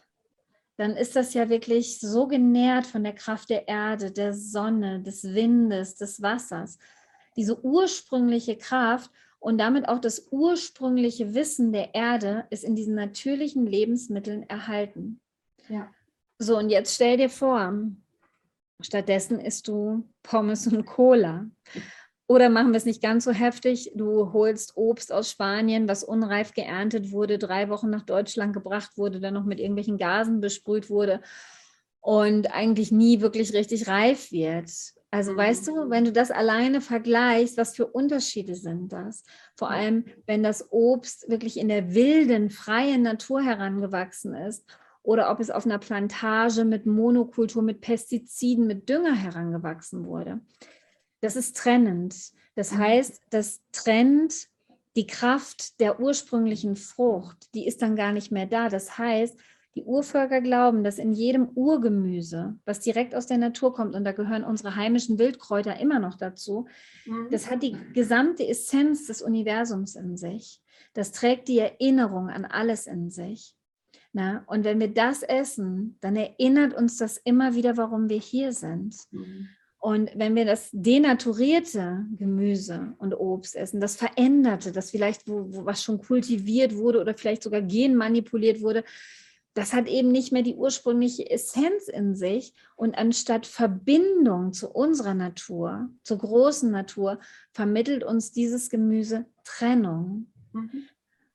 dann ist das ja wirklich so genährt von der Kraft der Erde, der Sonne, des Windes, des Wassers. Diese ursprüngliche Kraft und damit auch das ursprüngliche Wissen der Erde ist in diesen natürlichen Lebensmitteln erhalten. Ja. So, und jetzt stell dir vor, stattdessen isst du Pommes und Cola. Oder machen wir es nicht ganz so heftig, du holst Obst aus Spanien, was unreif geerntet wurde, drei Wochen nach Deutschland gebracht wurde, dann noch mit irgendwelchen Gasen besprüht wurde und eigentlich nie wirklich richtig reif wird. Also weißt du, mhm. wenn du das alleine vergleichst, was für Unterschiede sind das? Vor allem, wenn das Obst wirklich in der wilden, freien Natur herangewachsen ist oder ob es auf einer Plantage mit Monokultur, mit Pestiziden, mit Dünger herangewachsen wurde. Das ist trennend. Das mhm. heißt, das trennt die Kraft der ursprünglichen Frucht, die ist dann gar nicht mehr da. Das heißt, die Urvölker glauben, dass in jedem Urgemüse, was direkt aus der Natur kommt, und da gehören unsere heimischen Wildkräuter immer noch dazu, mhm. das hat die gesamte Essenz des Universums in sich. Das trägt die Erinnerung an alles in sich. Na, und wenn wir das essen, dann erinnert uns das immer wieder, warum wir hier sind. Mhm. Und wenn wir das denaturierte Gemüse und Obst essen, das veränderte, das vielleicht, wo, wo was schon kultiviert wurde oder vielleicht sogar genmanipuliert wurde, das hat eben nicht mehr die ursprüngliche Essenz in sich. Und anstatt Verbindung zu unserer Natur, zur großen Natur, vermittelt uns dieses Gemüse Trennung. Mhm.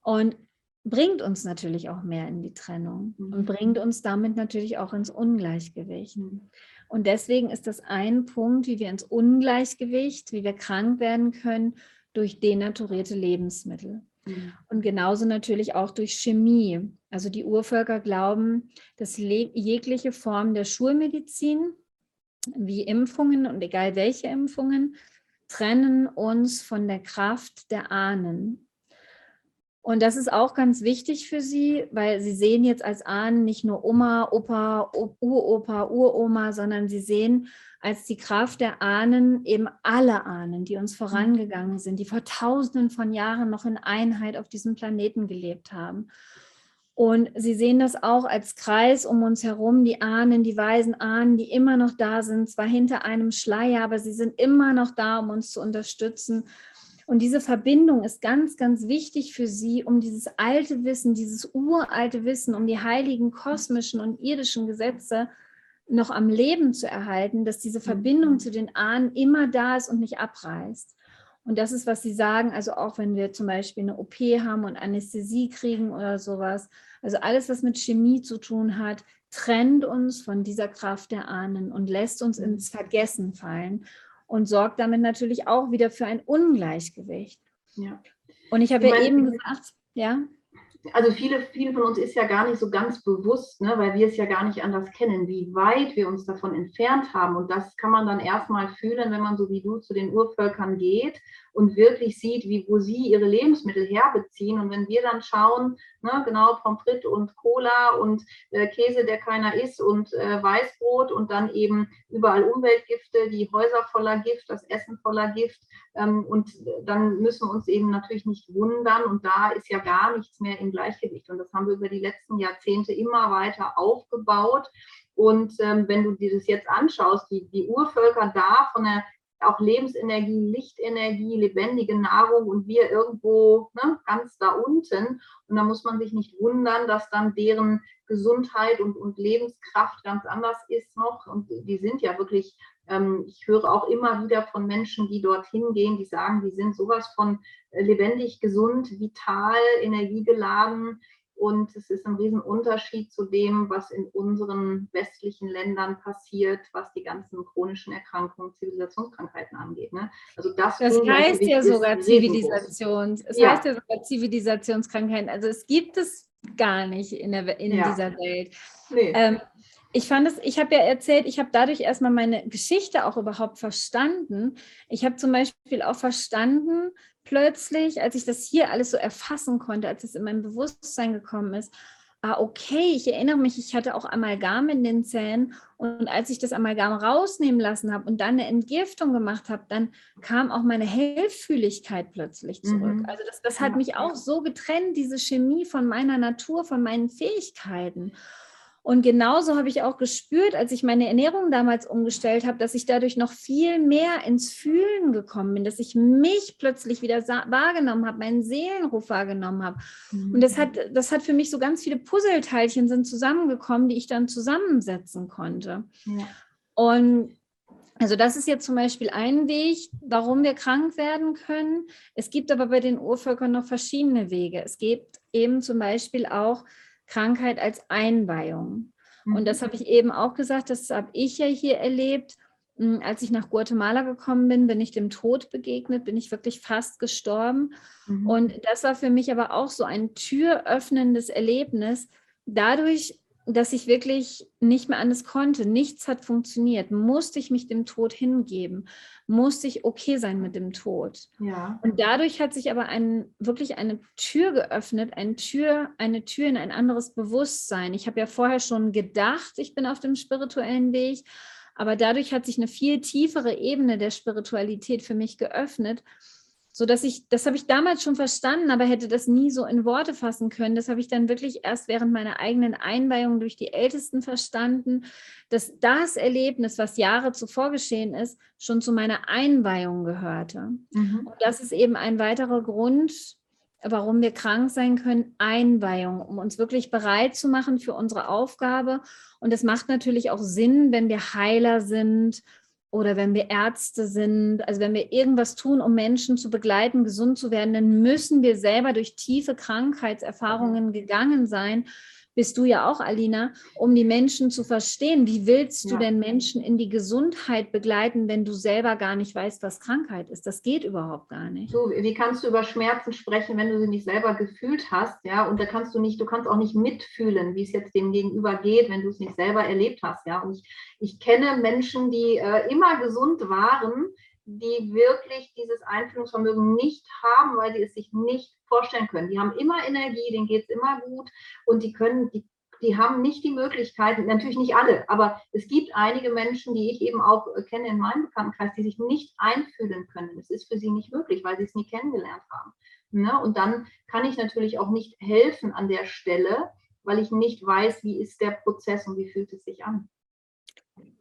Und bringt uns natürlich auch mehr in die Trennung mhm. und bringt uns damit natürlich auch ins Ungleichgewicht. Mhm. Und deswegen ist das ein Punkt, wie wir ins Ungleichgewicht, wie wir krank werden können durch denaturierte Lebensmittel. Mhm. Und genauso natürlich auch durch Chemie. Also die Urvölker glauben, dass jegliche Form der Schulmedizin, wie Impfungen und egal welche Impfungen, trennen uns von der Kraft der Ahnen. Und das ist auch ganz wichtig für sie, weil sie sehen jetzt als Ahnen nicht nur Oma, Opa, Uropa, Uroma, sondern sie sehen als die Kraft der Ahnen eben alle Ahnen, die uns vorangegangen sind, die vor tausenden von Jahren noch in Einheit auf diesem Planeten gelebt haben. Und sie sehen das auch als Kreis um uns herum, die Ahnen, die weisen Ahnen, die immer noch da sind, zwar hinter einem Schleier, aber sie sind immer noch da, um uns zu unterstützen. Und diese Verbindung ist ganz, ganz wichtig für sie, um dieses alte Wissen, dieses uralte Wissen, um die heiligen kosmischen und irdischen Gesetze noch am Leben zu erhalten, dass diese Verbindung mhm. zu den Ahnen immer da ist und nicht abreißt. Und das ist, was Sie sagen, also auch wenn wir zum Beispiel eine OP haben und Anästhesie kriegen oder sowas, also alles, was mit Chemie zu tun hat, trennt uns von dieser Kraft der Ahnen und lässt uns mhm. ins Vergessen fallen und sorgt damit natürlich auch wieder für ein Ungleichgewicht. Ja. Und ich habe ja eben gesagt, ja also viele, viele von uns ist ja gar nicht so ganz bewusst, ne, weil wir es ja gar nicht anders kennen, wie weit wir uns davon entfernt haben. Und das kann man dann erstmal fühlen, wenn man so wie du zu den Urvölkern geht und wirklich sieht, wie, wo sie ihre Lebensmittel herbeziehen. Und wenn wir dann schauen, ne, genau Pommes frites und Cola und äh, Käse, der keiner isst und äh, Weißbrot und dann eben überall Umweltgifte, die Häuser voller Gift, das Essen voller Gift. Ähm, und dann müssen wir uns eben natürlich nicht wundern. Und da ist ja gar nichts mehr im Gleichgewicht. Und das haben wir über die letzten Jahrzehnte immer weiter aufgebaut. Und ähm, wenn du dir das jetzt anschaust, die, die Urvölker da von der auch Lebensenergie, Lichtenergie, lebendige Nahrung und wir irgendwo ne, ganz da unten. Und da muss man sich nicht wundern, dass dann deren Gesundheit und, und Lebenskraft ganz anders ist noch. Und die sind ja wirklich, ähm, ich höre auch immer wieder von Menschen, die dorthin gehen, die sagen, die sind sowas von äh, lebendig, gesund, vital, energiegeladen. Und es ist ein Riesenunterschied zu dem, was in unseren westlichen Ländern passiert, was die ganzen chronischen Erkrankungen, Zivilisationskrankheiten angeht. Ne? Also das, das heißt ja sogar Zivilisations, es ja. heißt ja sogar Zivilisationskrankheiten. Also es gibt es gar nicht in, der, in ja. dieser Welt. Nee. Ähm, ich fand es, ich habe ja erzählt, ich habe dadurch erstmal meine Geschichte auch überhaupt verstanden. Ich habe zum Beispiel auch verstanden, plötzlich, als ich das hier alles so erfassen konnte, als es in mein Bewusstsein gekommen ist, ah, okay, ich erinnere mich, ich hatte auch Amalgam in den Zähnen und als ich das Amalgam rausnehmen lassen habe und dann eine Entgiftung gemacht habe, dann kam auch meine Hellfühligkeit plötzlich zurück. Mhm. Also das, das hat mich auch so getrennt, diese Chemie von meiner Natur, von meinen Fähigkeiten. Und genauso habe ich auch gespürt, als ich meine Ernährung damals umgestellt habe, dass ich dadurch noch viel mehr ins Fühlen gekommen bin, dass ich mich plötzlich wieder wahrgenommen habe, meinen Seelenruf wahrgenommen habe. Mhm. Und das hat, das hat für mich so ganz viele Puzzleteilchen sind zusammengekommen, die ich dann zusammensetzen konnte. Ja. Und also das ist jetzt zum Beispiel ein Weg, warum wir krank werden können. Es gibt aber bei den Urvölkern noch verschiedene Wege. Es gibt eben zum Beispiel auch Krankheit als Einweihung. Mhm. Und das habe ich eben auch gesagt, das habe ich ja hier erlebt. Hm, als ich nach Guatemala gekommen bin, bin ich dem Tod begegnet, bin ich wirklich fast gestorben. Mhm. Und das war für mich aber auch so ein türöffnendes Erlebnis. Dadurch dass ich wirklich nicht mehr anders konnte. Nichts hat funktioniert. Musste ich mich dem Tod hingeben? Musste ich okay sein mit dem Tod? Ja. Und dadurch hat sich aber ein, wirklich eine Tür geöffnet, eine Tür, eine Tür in ein anderes Bewusstsein. Ich habe ja vorher schon gedacht, ich bin auf dem spirituellen Weg, aber dadurch hat sich eine viel tiefere Ebene der Spiritualität für mich geöffnet so dass ich, das habe ich damals schon verstanden, aber hätte das nie so in Worte fassen können. Das habe ich dann wirklich erst während meiner eigenen Einweihung durch die Ältesten verstanden, dass das Erlebnis, was Jahre zuvor geschehen ist, schon zu meiner Einweihung gehörte. Mhm. Und das ist eben ein weiterer Grund, warum wir krank sein können, Einweihung, um uns wirklich bereit zu machen für unsere Aufgabe. Und es macht natürlich auch Sinn, wenn wir Heiler sind oder wenn wir Ärzte sind, also wenn wir irgendwas tun, um Menschen zu begleiten, gesund zu werden, dann müssen wir selber durch tiefe Krankheitserfahrungen gegangen sein, bist du ja auch, Alina, um die Menschen zu verstehen. Wie willst du ja. denn Menschen in die Gesundheit begleiten, wenn du selber gar nicht weißt, was Krankheit ist? Das geht überhaupt gar nicht. So, wie kannst du über Schmerzen sprechen, wenn du sie nicht selber gefühlt hast? Ja, und da kannst du nicht, du kannst auch nicht mitfühlen, wie es jetzt dem Gegenüber geht, wenn du es nicht selber erlebt hast. Ja, und ich, ich kenne Menschen, die äh, immer gesund waren, die wirklich dieses Einfühlungsvermögen nicht haben, weil sie es sich nicht vorstellen können. Die haben immer Energie, denen geht es immer gut und die können, die, die haben nicht die Möglichkeiten, natürlich nicht alle, aber es gibt einige Menschen, die ich eben auch kenne in meinem Bekanntenkreis, die sich nicht einfühlen können. Es ist für sie nicht möglich, weil sie es nie kennengelernt haben. Ne? Und dann kann ich natürlich auch nicht helfen an der Stelle, weil ich nicht weiß, wie ist der Prozess und wie fühlt es sich an.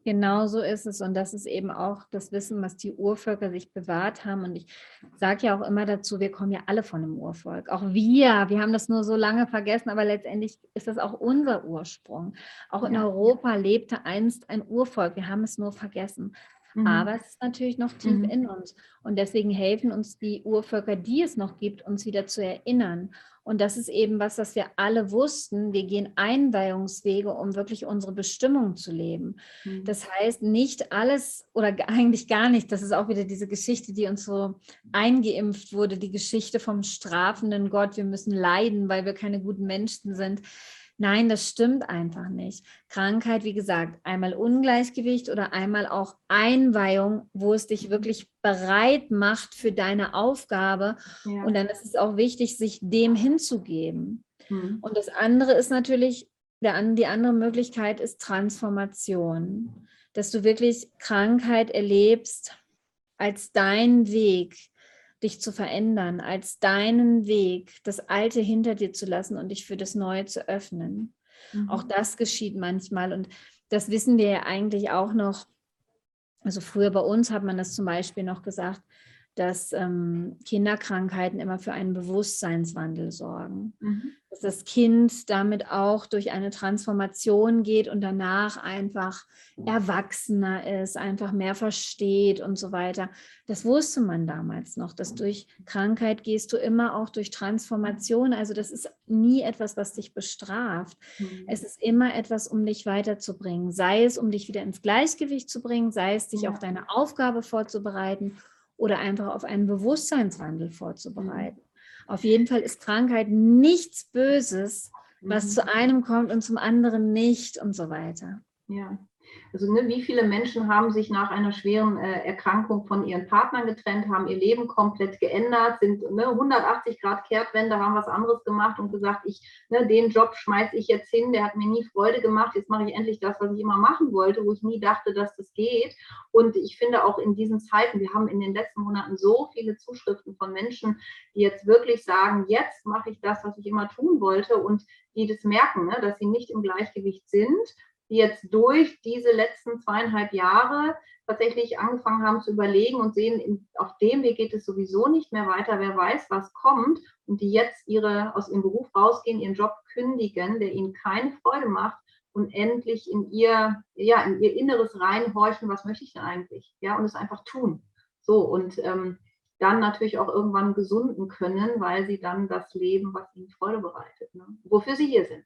Genau so ist es. Und das ist eben auch das Wissen, was die Urvölker sich bewahrt haben. Und ich sage ja auch immer dazu, wir kommen ja alle von einem Urvolk. Auch wir, wir haben das nur so lange vergessen, aber letztendlich ist das auch unser Ursprung. Auch in ja. Europa lebte einst ein Urvolk. Wir haben es nur vergessen. Mhm. Aber es ist natürlich noch tief mhm. in uns. Und deswegen helfen uns die Urvölker, die es noch gibt, uns wieder zu erinnern. Und das ist eben was, was wir alle wussten. Wir gehen Einweihungswege, um wirklich unsere Bestimmung zu leben. Mhm. Das heißt, nicht alles oder eigentlich gar nicht. Das ist auch wieder diese Geschichte, die uns so eingeimpft wurde, die Geschichte vom strafenden Gott. Wir müssen leiden, weil wir keine guten Menschen sind. Nein, das stimmt einfach nicht. Krankheit, wie gesagt, einmal Ungleichgewicht oder einmal auch Einweihung, wo es dich wirklich bereit macht für deine Aufgabe. Ja. Und dann ist es auch wichtig, sich dem hinzugeben. Mhm. Und das andere ist natürlich, der, die andere Möglichkeit ist Transformation, dass du wirklich Krankheit erlebst als dein Weg, dich zu verändern, als deinen Weg, das Alte hinter dir zu lassen und dich für das Neue zu öffnen. Mhm. Auch das geschieht manchmal und das wissen wir ja eigentlich auch noch. Also früher bei uns hat man das zum Beispiel noch gesagt, dass ähm, Kinderkrankheiten immer für einen Bewusstseinswandel sorgen. Mhm. Dass das Kind damit auch durch eine Transformation geht und danach einfach erwachsener ist, einfach mehr versteht und so weiter. Das wusste man damals noch, dass durch Krankheit gehst du immer auch durch Transformation. Also das ist nie etwas, was dich bestraft. Mhm. Es ist immer etwas, um dich weiterzubringen. Sei es, um dich wieder ins Gleichgewicht zu bringen, sei es, dich ja. auf deine Aufgabe vorzubereiten oder einfach auf einen Bewusstseinswandel vorzubereiten. Auf jeden Fall ist Krankheit nichts Böses, was mhm. zu einem kommt und zum anderen nicht und so weiter. Ja. Also ne, wie viele Menschen haben sich nach einer schweren äh, Erkrankung von ihren Partnern getrennt, haben ihr Leben komplett geändert, sind ne, 180 Grad Kehrtwende, haben was anderes gemacht und gesagt, ich, ne, den Job schmeiße ich jetzt hin, der hat mir nie Freude gemacht, jetzt mache ich endlich das, was ich immer machen wollte, wo ich nie dachte, dass das geht. Und ich finde auch in diesen Zeiten, wir haben in den letzten Monaten so viele Zuschriften von Menschen, die jetzt wirklich sagen, jetzt mache ich das, was ich immer tun wollte und die das merken, ne, dass sie nicht im Gleichgewicht sind die jetzt durch diese letzten zweieinhalb Jahre tatsächlich angefangen haben zu überlegen und sehen, auf dem Weg geht es sowieso nicht mehr weiter, wer weiß, was kommt, und die jetzt ihre, aus ihrem Beruf rausgehen, ihren Job kündigen, der ihnen keine Freude macht und endlich in ihr, ja, in ihr Inneres reinhorchen, was möchte ich denn eigentlich? Ja, und es einfach tun. So, und ähm, dann natürlich auch irgendwann gesunden können, weil sie dann das leben, was ihnen Freude bereitet, ne? wofür sie hier sind.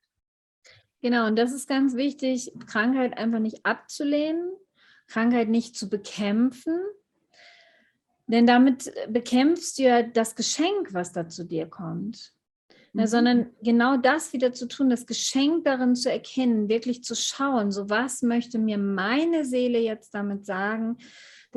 Genau, und das ist ganz wichtig, Krankheit einfach nicht abzulehnen, Krankheit nicht zu bekämpfen, denn damit bekämpfst du ja das Geschenk, was da zu dir kommt. Mhm. Na, sondern genau das wieder zu tun, das Geschenk darin zu erkennen, wirklich zu schauen, so was möchte mir meine Seele jetzt damit sagen,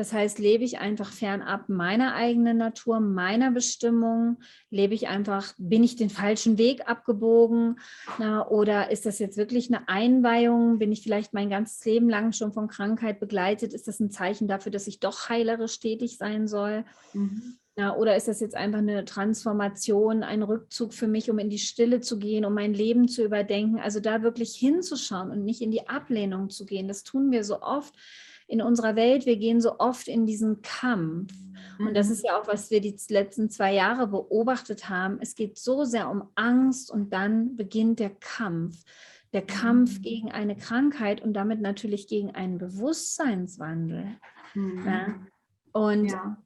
das heißt, lebe ich einfach fernab meiner eigenen Natur, meiner Bestimmung? Lebe ich einfach, bin ich den falschen Weg abgebogen? Na, oder ist das jetzt wirklich eine Einweihung? Bin ich vielleicht mein ganzes Leben lang schon von Krankheit begleitet? Ist das ein Zeichen dafür, dass ich doch heilerisch tätig sein soll? Mhm. Ja, oder ist das jetzt einfach eine Transformation, ein Rückzug für mich, um in die Stille zu gehen, um mein Leben zu überdenken? Also da wirklich hinzuschauen und nicht in die Ablehnung zu gehen. Das tun wir so oft, in unserer Welt, wir gehen so oft in diesen Kampf. Und das mhm. ist ja auch, was wir die letzten zwei Jahre beobachtet haben. Es geht so sehr um Angst und dann beginnt der Kampf. Der Kampf mhm. gegen eine Krankheit und damit natürlich gegen einen Bewusstseinswandel. Mhm. Ja? Und ja.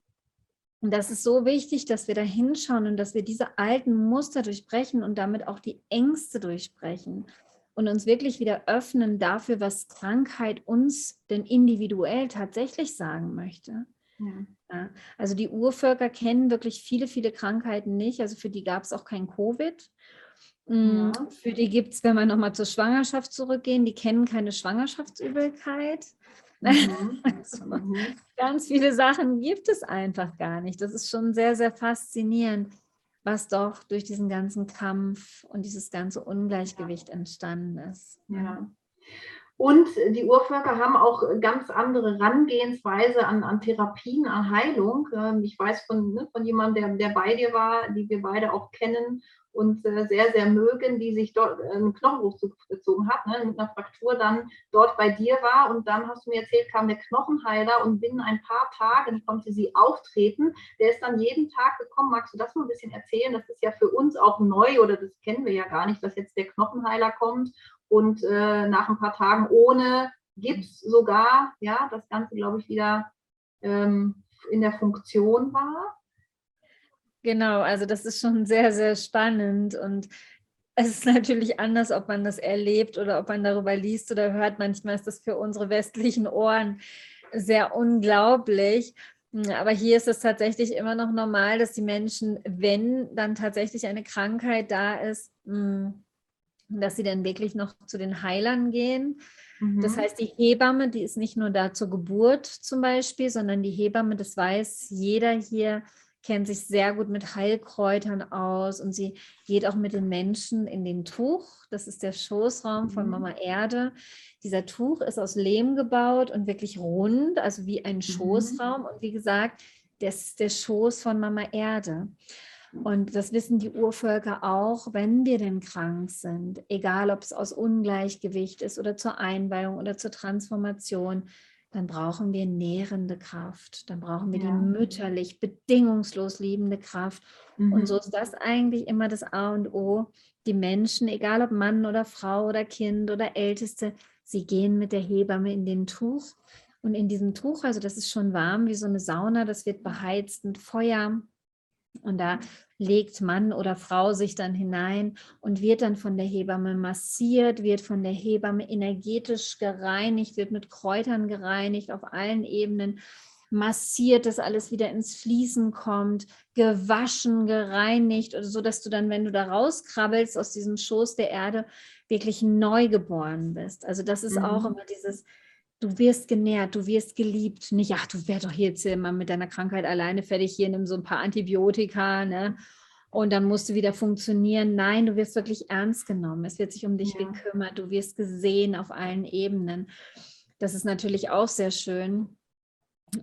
Und das ist so wichtig, dass wir da hinschauen und dass wir diese alten Muster durchbrechen und damit auch die Ängste durchbrechen und uns wirklich wieder öffnen dafür, was Krankheit uns denn individuell tatsächlich sagen möchte. Ja. Also die Urvölker kennen wirklich viele, viele Krankheiten nicht. Also für die gab es auch kein Covid. Mm, ja. Für die gibt es, wenn wir nochmal zur Schwangerschaft zurückgehen, die kennen keine Schwangerschaftsübelkeit. Mhm. Also, mhm. Ganz viele Sachen gibt es einfach gar nicht. Das ist schon sehr, sehr faszinierend was doch durch diesen ganzen Kampf und dieses ganze Ungleichgewicht entstanden ist. Ja. Und die Urvölker haben auch ganz andere Herangehensweise an, an Therapien, an Heilung. Ähm, ich weiß von, ne, von jemandem, der, der bei dir war, die wir beide auch kennen und äh, sehr, sehr mögen, die sich dort äh, einen Knochenbruch zugezogen hat, ne, mit einer Fraktur dann dort bei dir war. Und dann hast du mir erzählt, kam der Knochenheiler und binnen ein paar Tagen konnte sie auftreten. Der ist dann jeden Tag gekommen. Magst du das mal ein bisschen erzählen? Das ist ja für uns auch neu oder das kennen wir ja gar nicht, dass jetzt der Knochenheiler kommt und äh, nach ein paar Tagen ohne Gips sogar, ja, das Ganze, glaube ich, wieder ähm, in der Funktion war. Genau, also das ist schon sehr, sehr spannend und es ist natürlich anders, ob man das erlebt oder ob man darüber liest oder hört. Manchmal ist das für unsere westlichen Ohren sehr unglaublich. Aber hier ist es tatsächlich immer noch normal, dass die Menschen, wenn dann tatsächlich eine Krankheit da ist, hm, dass sie dann wirklich noch zu den Heilern gehen. Mhm. Das heißt, die Hebamme, die ist nicht nur da zur Geburt zum Beispiel, sondern die Hebamme, das weiß jeder hier, kennt sich sehr gut mit Heilkräutern aus und sie geht auch mit den Menschen in den Tuch. Das ist der Schoßraum von mhm. Mama Erde. Dieser Tuch ist aus Lehm gebaut und wirklich rund, also wie ein mhm. Schoßraum. Und wie gesagt, das ist der Schoß von Mama Erde. Und das wissen die Urvölker auch, wenn wir denn krank sind, egal ob es aus Ungleichgewicht ist oder zur Einweihung oder zur Transformation dann brauchen wir nährende Kraft, dann brauchen wir ja. die mütterlich, bedingungslos liebende Kraft. Mhm. Und so ist das eigentlich immer das A und O. Die Menschen, egal ob Mann oder Frau oder Kind oder Älteste, sie gehen mit der Hebamme in den Tuch. Und in diesem Tuch, also das ist schon warm wie so eine Sauna, das wird beheizt mit Feuer. Und da legt Mann oder Frau sich dann hinein und wird dann von der Hebamme massiert, wird von der Hebamme energetisch gereinigt, wird mit Kräutern gereinigt auf allen Ebenen, massiert, dass alles wieder ins Fließen kommt, gewaschen, gereinigt, so dass du dann, wenn du da rauskrabbelst aus diesem Schoß der Erde, wirklich neu geboren bist. Also das ist mhm. auch immer dieses du wirst genährt, du wirst geliebt. Nicht, ach, du wärst doch jetzt immer mit deiner Krankheit alleine fertig, hier nimm so ein paar Antibiotika, ne? Und dann musst du wieder funktionieren. Nein, du wirst wirklich ernst genommen. Es wird sich um dich ja. gekümmert. Du wirst gesehen auf allen Ebenen. Das ist natürlich auch sehr schön.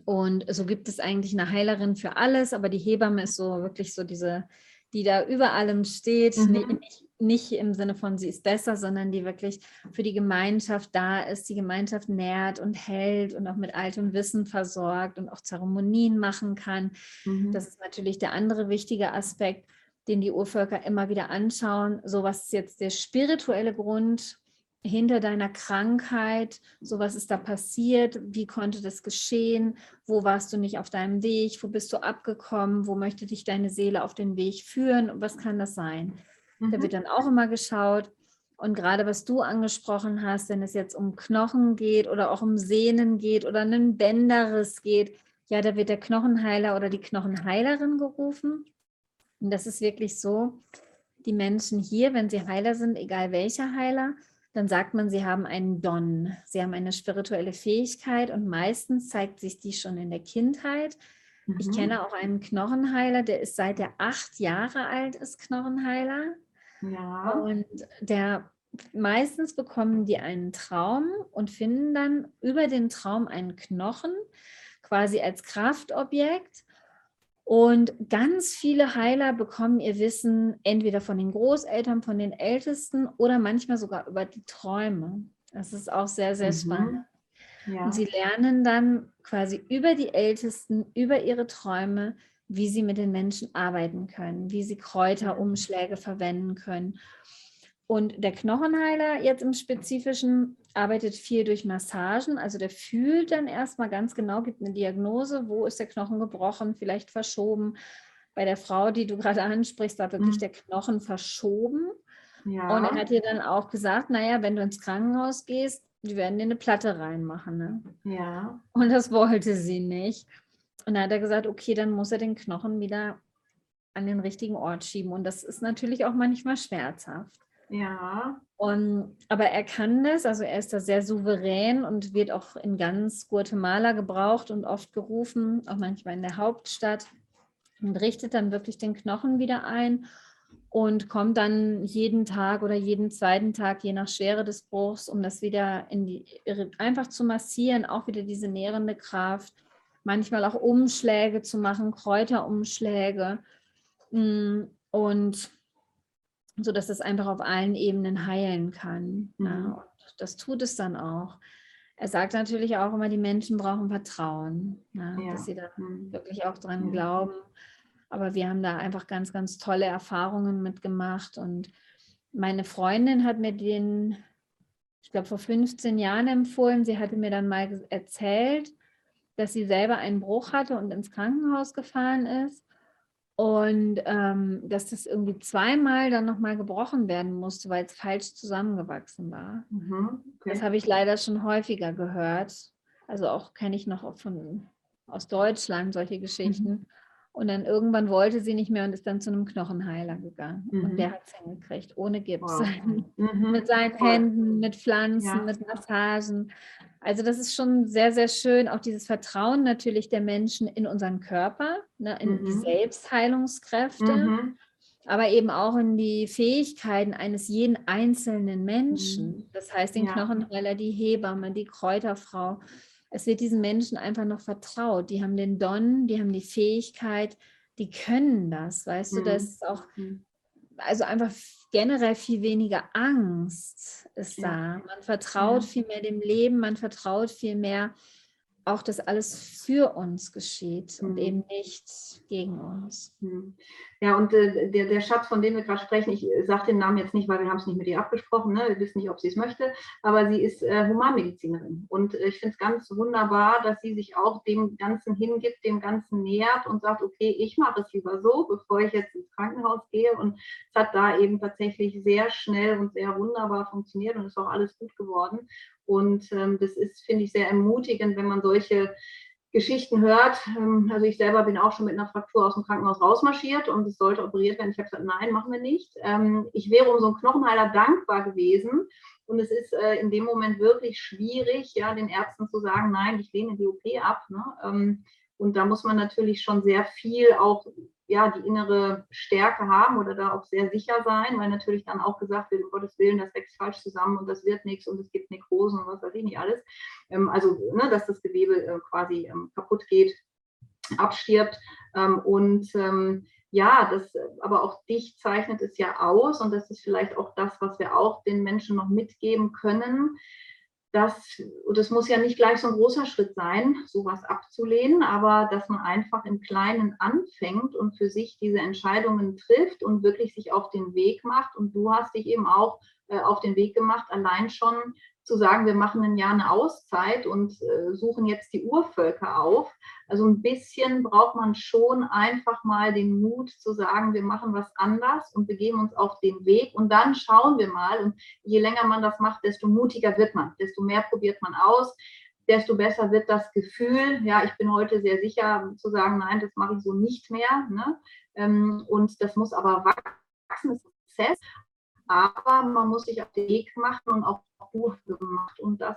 Und so gibt es eigentlich eine Heilerin für alles, aber die Hebamme ist so wirklich so diese, die da über allem steht, mhm. nicht, nicht im Sinne von, sie ist besser, sondern die wirklich für die Gemeinschaft da ist, die Gemeinschaft nährt und hält und auch mit altem Wissen versorgt und auch Zeremonien machen kann. Mhm. Das ist natürlich der andere wichtige Aspekt, den die Urvölker immer wieder anschauen. So was ist jetzt der spirituelle Grund hinter deiner Krankheit, so was ist da passiert, wie konnte das geschehen, wo warst du nicht auf deinem Weg, wo bist du abgekommen, wo möchte dich deine Seele auf den Weg führen und was kann das sein? Mhm. Da wird dann auch immer geschaut. Und gerade was du angesprochen hast, wenn es jetzt um Knochen geht oder auch um Sehnen geht oder einen Bänderriss geht, ja, da wird der Knochenheiler oder die Knochenheilerin gerufen. Und das ist wirklich so, die Menschen hier, wenn sie Heiler sind, egal welcher Heiler, dann sagt man, sie haben einen Don. Sie haben eine spirituelle Fähigkeit und meistens zeigt sich die schon in der Kindheit. Mhm. Ich kenne auch einen Knochenheiler, der ist seit er acht Jahre alt ist Knochenheiler. Ja. Und der meistens bekommen die einen Traum und finden dann über den Traum einen Knochen quasi als Kraftobjekt. Und ganz viele Heiler bekommen ihr Wissen entweder von den Großeltern, von den Ältesten oder manchmal sogar über die Träume. Das ist auch sehr, sehr mhm. spannend. Ja. Und sie lernen dann quasi über die Ältesten, über ihre Träume, wie sie mit den Menschen arbeiten können, wie sie Kräuterumschläge verwenden können. Und der Knochenheiler jetzt im Spezifischen arbeitet viel durch Massagen. Also der fühlt dann erstmal ganz genau, gibt eine Diagnose, wo ist der Knochen gebrochen, vielleicht verschoben. Bei der Frau, die du gerade ansprichst, war wirklich mhm. der Knochen verschoben. Ja. Und er hat ihr dann auch gesagt, naja, wenn du ins Krankenhaus gehst, die werden dir eine Platte reinmachen. Ne? Ja. Und das wollte sie nicht. Und dann hat er gesagt, okay, dann muss er den Knochen wieder an den richtigen Ort schieben. Und das ist natürlich auch manchmal schmerzhaft. Ja. Und, aber er kann das, also er ist da sehr souverän und wird auch in ganz Guatemala gebraucht und oft gerufen, auch manchmal in der Hauptstadt und richtet dann wirklich den Knochen wieder ein und kommt dann jeden Tag oder jeden zweiten Tag, je nach Schwere des Bruchs, um das wieder in die, einfach zu massieren, auch wieder diese nährende Kraft manchmal auch Umschläge zu machen, Kräuterumschläge mm, und so dass es einfach auf allen Ebenen heilen kann. Mhm. Ja, und das tut es dann auch. Er sagt natürlich auch immer, die Menschen brauchen Vertrauen, ja, ja. dass sie da mhm. wirklich auch dran glauben. Aber wir haben da einfach ganz, ganz tolle Erfahrungen mitgemacht. Und meine Freundin hat mir den ich glaube, vor 15 Jahren empfohlen. Sie hatte mir dann mal erzählt, dass sie selber einen Bruch hatte und ins Krankenhaus gefahren ist. Und ähm, dass das irgendwie zweimal dann nochmal gebrochen werden musste, weil es falsch zusammengewachsen war. Mhm, okay. Das habe ich leider schon häufiger gehört. Also auch kenne ich noch von aus Deutschland solche Geschichten. Mhm. Und dann irgendwann wollte sie nicht mehr und ist dann zu einem Knochenheiler gegangen. Mhm. Und der hat es hingekriegt, ohne Gips. Wow. Mhm. mit seinen Händen, mit Pflanzen, ja. mit Massagen. Also das ist schon sehr, sehr schön. Auch dieses Vertrauen natürlich der Menschen in unseren Körper, ne, in mhm. die Selbstheilungskräfte, mhm. aber eben auch in die Fähigkeiten eines jeden einzelnen Menschen. Mhm. Das heißt, den ja. Knochenheiler, die Hebamme, die Kräuterfrau. Es wird diesen Menschen einfach noch vertraut. Die haben den Don, die haben die Fähigkeit, die können das. Weißt du, das mhm. ist auch mhm also einfach generell viel weniger Angst ist da. Man vertraut ja. viel mehr dem Leben, man vertraut viel mehr auch, dass alles für uns geschieht mhm. und eben nicht gegen uns. Ja, und äh, der, der Schatz, von dem wir gerade sprechen, ich äh, sage den Namen jetzt nicht, weil wir haben es nicht mit ihr abgesprochen, ne? wir wissen nicht, ob sie es möchte, aber sie ist äh, Humanmedizinerin. Und äh, ich finde es ganz wunderbar, dass sie sich auch dem Ganzen hingibt, dem Ganzen nähert und sagt, okay, ich mache es lieber so, bevor ich jetzt ins Krankenhaus gehe. Und es hat da eben tatsächlich sehr schnell und sehr wunderbar funktioniert und ist auch alles gut geworden. Und ähm, das ist, finde ich, sehr ermutigend, wenn man solche Geschichten hört. Ähm, also ich selber bin auch schon mit einer Fraktur aus dem Krankenhaus rausmarschiert und es sollte operiert werden. Ich habe gesagt, nein, machen wir nicht. Ähm, ich wäre um so einen Knochenheiler dankbar gewesen. Und es ist äh, in dem Moment wirklich schwierig, ja, den Ärzten zu sagen, nein, ich lehne die OP ab. Ne? Und da muss man natürlich schon sehr viel auch ja, die innere Stärke haben oder da auch sehr sicher sein, weil natürlich dann auch gesagt wird, um Gottes Willen, das wächst falsch zusammen und das wird nichts und es gibt Nekrosen und was weiß ich nicht alles. Ähm, also, ne, dass das Gewebe äh, quasi ähm, kaputt geht, abstirbt. Ähm, und ja, das, aber auch dich zeichnet es ja aus und das ist vielleicht auch das, was wir auch den Menschen noch mitgeben können das, und das muss ja nicht gleich so ein großer Schritt sein, sowas abzulehnen, aber dass man einfach im Kleinen anfängt und für sich diese Entscheidungen trifft und wirklich sich auf den Weg macht. Und du hast dich eben auch äh, auf den Weg gemacht, allein schon zu sagen, wir machen ein Jahr eine Auszeit und äh, suchen jetzt die Urvölker auf. Also ein bisschen braucht man schon einfach mal den Mut zu sagen, wir machen was anders und begeben uns auf den Weg und dann schauen wir mal. Und je länger man das macht, desto mutiger wird man, desto mehr probiert man aus, desto besser wird das Gefühl. Ja, ich bin heute sehr sicher zu sagen, nein, das mache ich so nicht mehr. Ne? Ähm, und das muss aber wachsen, das ist ein Prozess aber man muss sich auf den Weg machen und auch Ruhe gemacht. Und das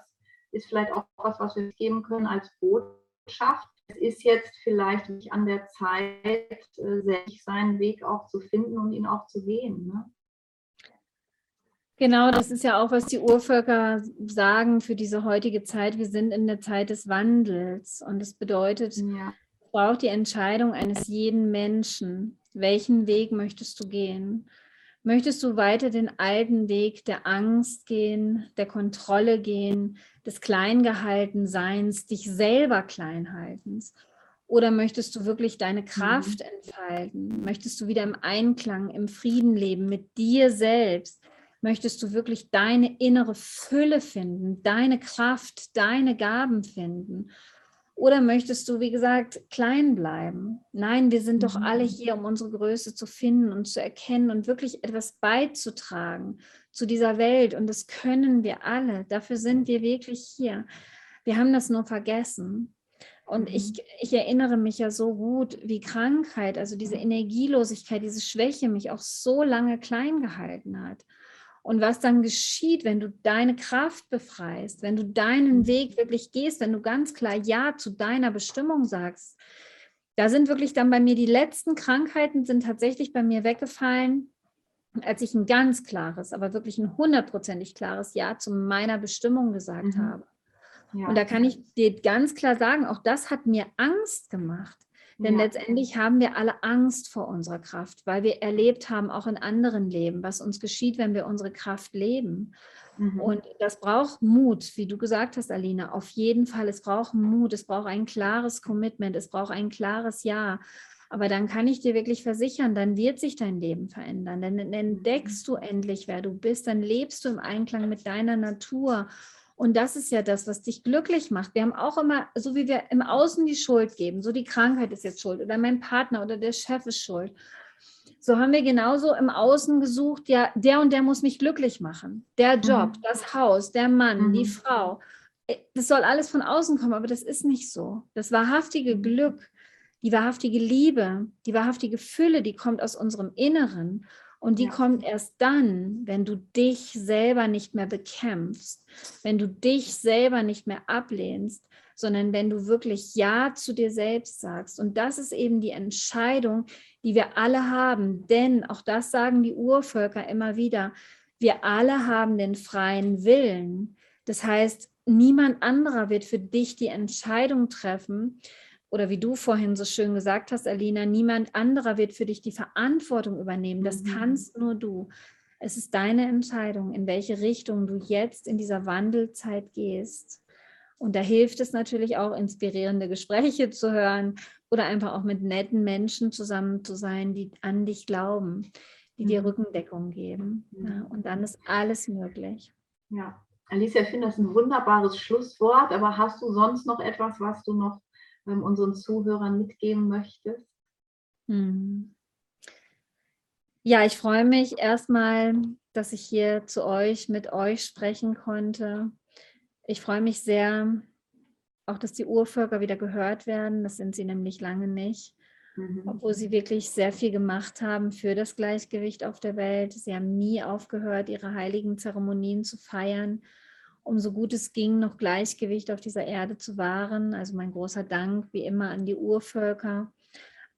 ist vielleicht auch was, was wir geben können als Botschaft. Es ist jetzt vielleicht nicht an der Zeit, äh, selbst seinen Weg auch zu finden und ihn auch zu gehen. Ne? Genau, das ist ja auch, was die Urvölker sagen für diese heutige Zeit. Wir sind in der Zeit des Wandels und das bedeutet, ja. es braucht die Entscheidung eines jeden Menschen. Welchen Weg möchtest du gehen? Möchtest du weiter den alten Weg der Angst gehen, der Kontrolle gehen, des Kleingehaltenseins, dich selber kleinhaltens? Oder möchtest du wirklich deine mhm. Kraft mhm. entfalten? Möchtest du wieder im Einklang, im Frieden leben mit dir selbst? Möchtest du wirklich deine innere Fülle finden, deine Kraft, deine Gaben finden? Oder möchtest du, wie gesagt, klein bleiben? Nein, wir sind mhm. doch alle hier, um unsere Größe zu finden und zu erkennen und wirklich etwas beizutragen zu dieser Welt. Und das können wir alle. Dafür sind wir wirklich hier. Wir haben das nur vergessen. Und ich, mhm. ich erinnere mich ja so gut, wie Krankheit, also diese Energielosigkeit, diese Schwäche mich auch so lange klein gehalten hat. Und was dann geschieht, wenn du deine Kraft befreist, wenn du deinen. Weg wirklich gehst, wenn du ganz klar Ja zu deiner Bestimmung sagst, da sind wirklich dann bei mir die letzten Krankheiten sind tatsächlich bei mir weggefallen, als ich ein ganz klares, aber wirklich ein hundertprozentig klares Ja zu meiner Bestimmung gesagt mhm. habe. Ja. Und da kann ich dir ganz klar sagen, auch das hat mir Angst gemacht. Denn ja. letztendlich haben wir alle Angst vor unserer Kraft, weil wir erlebt haben, auch in anderen Leben, was uns geschieht, wenn wir unsere Kraft leben. Mhm. Und das braucht Mut, wie du gesagt hast, Alina, auf jeden Fall. Es braucht Mut, es braucht ein klares Commitment, es braucht ein klares Ja. Aber dann kann ich dir wirklich versichern, dann wird sich dein Leben verändern. Dann entdeckst du endlich, wer du bist. Dann lebst du im Einklang mit deiner Natur. Und das ist ja das, was dich glücklich macht. Wir haben auch immer, so wie wir im Außen die Schuld geben, so die Krankheit ist jetzt schuld oder mein Partner oder der Chef ist schuld. So haben wir genauso im Außen gesucht, ja, der und der muss mich glücklich machen. Der Job, mhm. das Haus, der Mann, mhm. die Frau. Äh, das soll alles von außen kommen, aber das ist nicht so. Das wahrhaftige Glück, die wahrhaftige Liebe, die wahrhaftige Fülle, die kommt aus unserem Inneren. Und die ja. kommt erst dann, wenn du dich selber nicht mehr bekämpfst, wenn du dich selber nicht mehr ablehnst, sondern wenn du wirklich Ja zu dir selbst sagst. Und das ist eben die Entscheidung, die wir alle haben. Denn auch das sagen die Urvölker immer wieder. Wir alle haben den freien Willen. Das heißt, niemand anderer wird für dich die Entscheidung treffen, oder wie du vorhin so schön gesagt hast, Alina, niemand anderer wird für dich die Verantwortung übernehmen. Das mhm. kannst nur du. Es ist deine Entscheidung, in welche Richtung du jetzt in dieser Wandelzeit gehst. Und da hilft es natürlich auch, inspirierende Gespräche zu hören oder einfach auch mit netten Menschen zusammen zu sein, die an dich glauben, die dir mhm. Rückendeckung geben. Ja, und dann ist alles möglich. Ja, Alicia, ich finde das ein wunderbares Schlusswort, aber hast du sonst noch etwas, was du noch ähm, unseren Zuhörern mitgeben möchtest? Hm. Ja, ich freue mich erstmal, dass ich hier zu euch, mit euch sprechen konnte. Ich freue mich sehr, auch dass die Urvölker wieder gehört werden. Das sind sie nämlich lange nicht. Mhm. Obwohl sie wirklich sehr viel gemacht haben für das Gleichgewicht auf der Welt. Sie haben nie aufgehört, ihre heiligen Zeremonien zu feiern um so gut es ging, noch Gleichgewicht auf dieser Erde zu wahren. Also mein großer Dank wie immer an die Urvölker,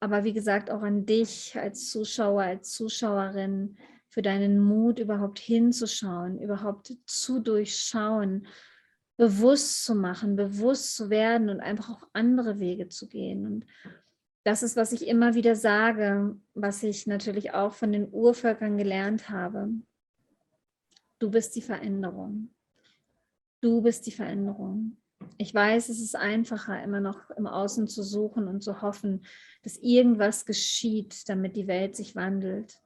aber wie gesagt auch an dich als Zuschauer, als Zuschauerin für deinen Mut, überhaupt hinzuschauen, überhaupt zu durchschauen, bewusst zu machen, bewusst zu werden und einfach auch andere Wege zu gehen. Und das ist, was ich immer wieder sage, was ich natürlich auch von den Urvölkern gelernt habe. Du bist die Veränderung. Du bist die Veränderung. Ich weiß, es ist einfacher, immer noch im Außen zu suchen und zu hoffen, dass irgendwas geschieht, damit die Welt sich wandelt.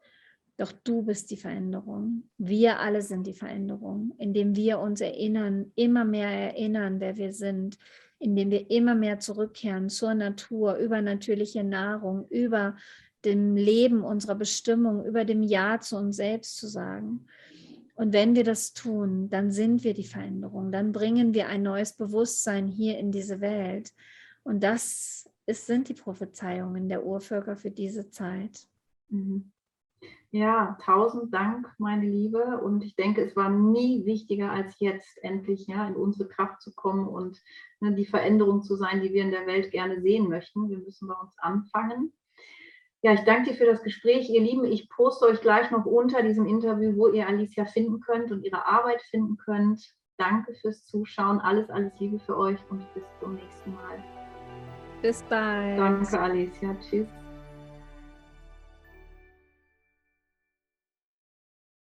Doch du bist die Veränderung. Wir alle sind die Veränderung, indem wir uns erinnern, immer mehr erinnern, wer wir sind, indem wir immer mehr zurückkehren zur Natur, über natürliche Nahrung, über dem Leben unserer Bestimmung, über dem Ja zu uns selbst zu sagen. Und wenn wir das tun, dann sind wir die Veränderung, dann bringen wir ein neues Bewusstsein hier in diese Welt. Und das ist, sind die Prophezeiungen der Urvölker für diese Zeit. Mhm. Ja, tausend Dank, meine Liebe. Und ich denke, es war nie wichtiger als jetzt endlich ja, in unsere Kraft zu kommen und ne, die Veränderung zu sein, die wir in der Welt gerne sehen möchten. Wir müssen bei uns anfangen. Ja, ich danke dir für das Gespräch, ihr Lieben. Ich poste euch gleich noch unter diesem Interview, wo ihr Alicia finden könnt und ihre Arbeit finden könnt. Danke fürs Zuschauen. Alles, alles Liebe für euch und bis zum nächsten Mal. Bis bald. Danke, Alicia. Tschüss.